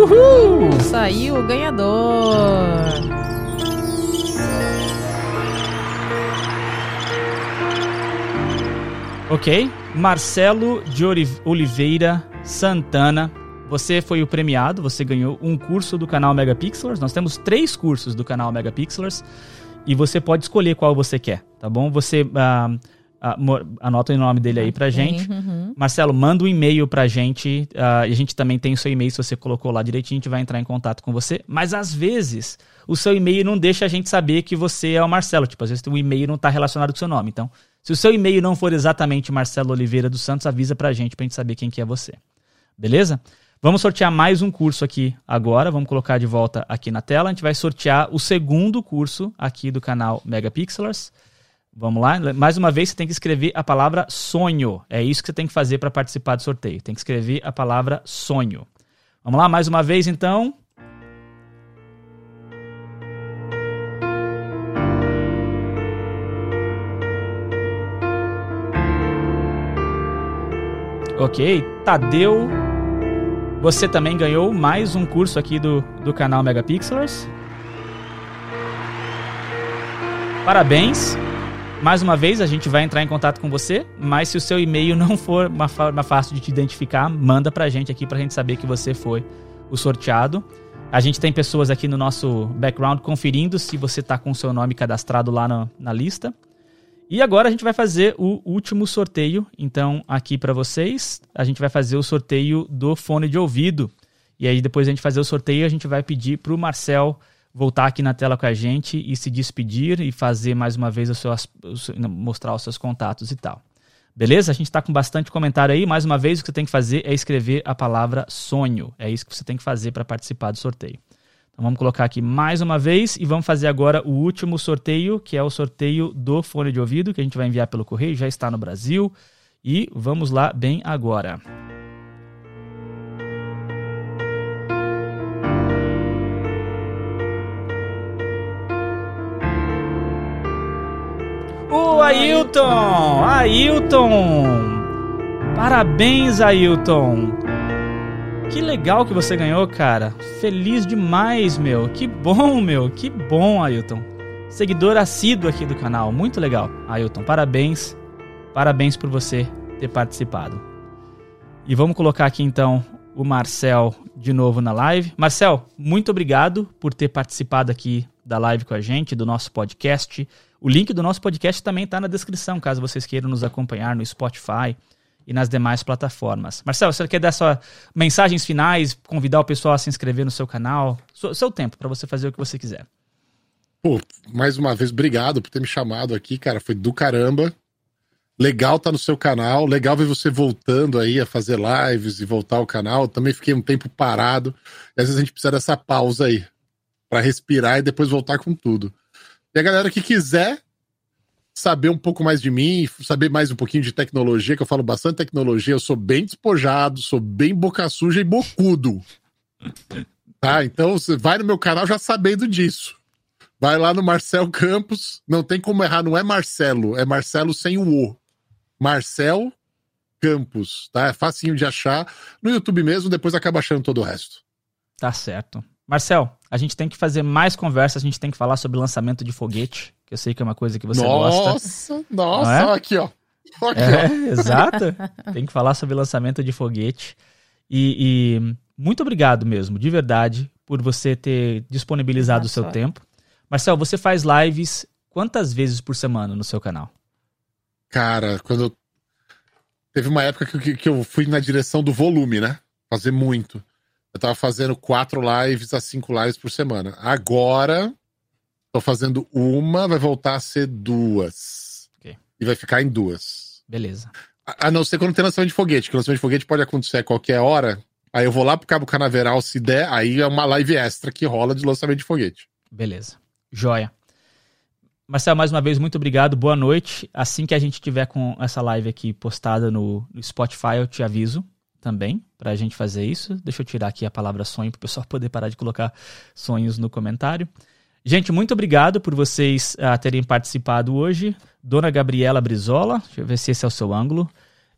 Uhul! Saiu o ganhador! Ok. Marcelo de Oliveira Santana. Você foi o premiado, você ganhou um curso do canal Megapixelers. Nós temos três cursos do canal Megapixelers e você pode escolher qual você quer, tá bom? Você uh, uh, anota o nome dele aí pra gente. Uhum. Marcelo, manda um e-mail pra gente. Uh, e a gente também tem o seu e-mail, se você colocou lá direitinho, a gente vai entrar em contato com você. Mas às vezes o seu e-mail não deixa a gente saber que você é o Marcelo. Tipo, às vezes o e-mail não está relacionado com o seu nome. Então, se o seu e-mail não for exatamente Marcelo Oliveira dos Santos, avisa pra gente, pra gente saber quem que é você. Beleza? Vamos sortear mais um curso aqui agora. Vamos colocar de volta aqui na tela. A gente vai sortear o segundo curso aqui do canal Megapixelers. Vamos lá. Mais uma vez, você tem que escrever a palavra sonho. É isso que você tem que fazer para participar do sorteio. Tem que escrever a palavra sonho. Vamos lá, mais uma vez então. Ok, Tadeu, você também ganhou mais um curso aqui do, do canal Megapixelers. Parabéns. Mais uma vez, a gente vai entrar em contato com você, mas se o seu e-mail não for uma forma fácil de te identificar, manda pra gente aqui pra gente saber que você foi o sorteado. A gente tem pessoas aqui no nosso background conferindo se você tá com o seu nome cadastrado lá na, na lista. E agora a gente vai fazer o último sorteio. Então, aqui para vocês, a gente vai fazer o sorteio do fone de ouvido. E aí, depois a gente fazer o sorteio, a gente vai pedir para o Marcel voltar aqui na tela com a gente e se despedir e fazer mais uma vez o seu, mostrar os seus contatos e tal. Beleza? A gente está com bastante comentário aí. Mais uma vez, o que você tem que fazer é escrever a palavra sonho. É isso que você tem que fazer para participar do sorteio. Então vamos colocar aqui mais uma vez e vamos fazer agora o último sorteio, que é o sorteio do fone de ouvido, que a gente vai enviar pelo correio, já está no Brasil. E vamos lá bem agora. Ailton! Ailton! Parabéns, Ailton! Que legal que você ganhou, cara. Feliz demais, meu. Que bom, meu. Que bom, Ailton. Seguidor assíduo aqui do canal. Muito legal, Ailton. Parabéns. Parabéns por você ter participado. E vamos colocar aqui então o Marcel de novo na live. Marcel, muito obrigado por ter participado aqui da live com a gente, do nosso podcast. O link do nosso podcast também está na descrição, caso vocês queiram nos acompanhar no Spotify e nas demais plataformas. Marcelo, você quer dar suas mensagens finais, convidar o pessoal a se inscrever no seu canal? Seu, seu tempo para você fazer o que você quiser. Pô, mais uma vez, obrigado por ter me chamado aqui, cara. Foi do caramba. Legal tá no seu canal, legal ver você voltando aí a fazer lives e voltar ao canal. Também fiquei um tempo parado. Às vezes a gente precisa dessa pausa aí para respirar e depois voltar com tudo. E a galera que quiser saber um pouco mais de mim, saber mais um pouquinho de tecnologia, que eu falo bastante tecnologia, eu sou bem despojado, sou bem boca suja e bocudo. Tá? Então você vai no meu canal já sabendo disso. Vai lá no Marcel Campos, não tem como errar, não é Marcelo, é Marcelo sem o O. Marcel Campos, tá? É facinho de achar. No YouTube mesmo, depois acaba achando todo o resto. Tá certo. Marcel, a gente tem que fazer mais conversas, a gente tem que falar sobre lançamento de foguete que eu sei que é uma coisa que você nossa, gosta. Nossa, nossa, é? aqui, ó. Aqui, é, ó. Exato. Tem que falar sobre lançamento de foguete. E, e, muito obrigado mesmo, de verdade, por você ter disponibilizado nossa. o seu tempo. Marcel, você faz lives quantas vezes por semana no seu canal? Cara, quando. Teve uma época que, que eu fui na direção do volume, né? Fazer muito. Eu tava fazendo quatro lives a cinco lives por semana. Agora, Tô fazendo uma, vai voltar a ser duas. Okay. E vai ficar em duas. Beleza. A, a, não ser quando tem lançamento de foguete, que o lançamento de foguete pode acontecer a qualquer hora. Aí eu vou lá pro Cabo Canaveral, se der, aí é uma live extra que rola de lançamento de foguete. Beleza. Joia. Marcelo, mais uma vez, muito obrigado. Boa noite. Assim que a gente tiver com essa live aqui postada no, no Spotify, eu te aviso também para a gente fazer isso. Deixa eu tirar aqui a palavra sonho para o pessoal poder parar de colocar sonhos no comentário. Gente, muito obrigado por vocês uh, terem participado hoje. Dona Gabriela Brizola, deixa eu ver se esse é o seu ângulo.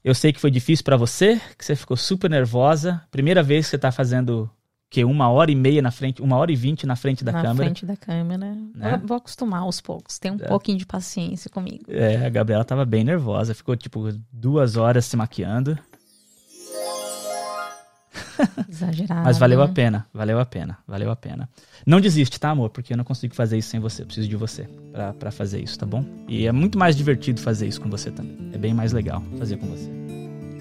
Eu sei que foi difícil para você, que você ficou super nervosa. Primeira vez que você está fazendo que uma hora e meia na frente, uma hora e vinte na frente da na câmera. Na frente da câmera. Né? Vou acostumar aos poucos. Tem um é. pouquinho de paciência comigo. É, a Gabriela estava bem nervosa. Ficou tipo duas horas se maquiando. Exagerado. Mas valeu a pena, valeu a pena, valeu a pena. Não desiste, tá, amor? Porque eu não consigo fazer isso sem você. Eu preciso de você para fazer isso, tá bom? E é muito mais divertido fazer isso com você também. É bem mais legal fazer com você.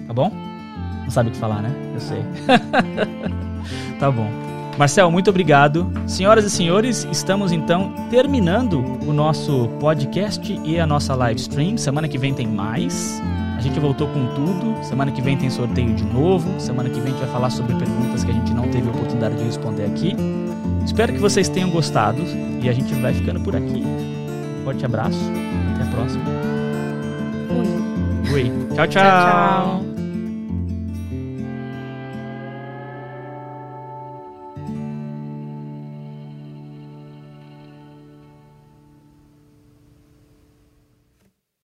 Tá bom? Não sabe o que falar, né? Eu sei. tá bom. Marcel, muito obrigado. Senhoras e senhores, estamos então terminando o nosso podcast e a nossa live stream. Semana que vem tem mais. A gente voltou com tudo. Semana que vem tem sorteio de novo. Semana que vem a gente vai falar sobre perguntas que a gente não teve a oportunidade de responder aqui. Espero que vocês tenham gostado e a gente vai ficando por aqui. Forte abraço. Até a próxima. Fui. Fui. tchau. tchau, tchau.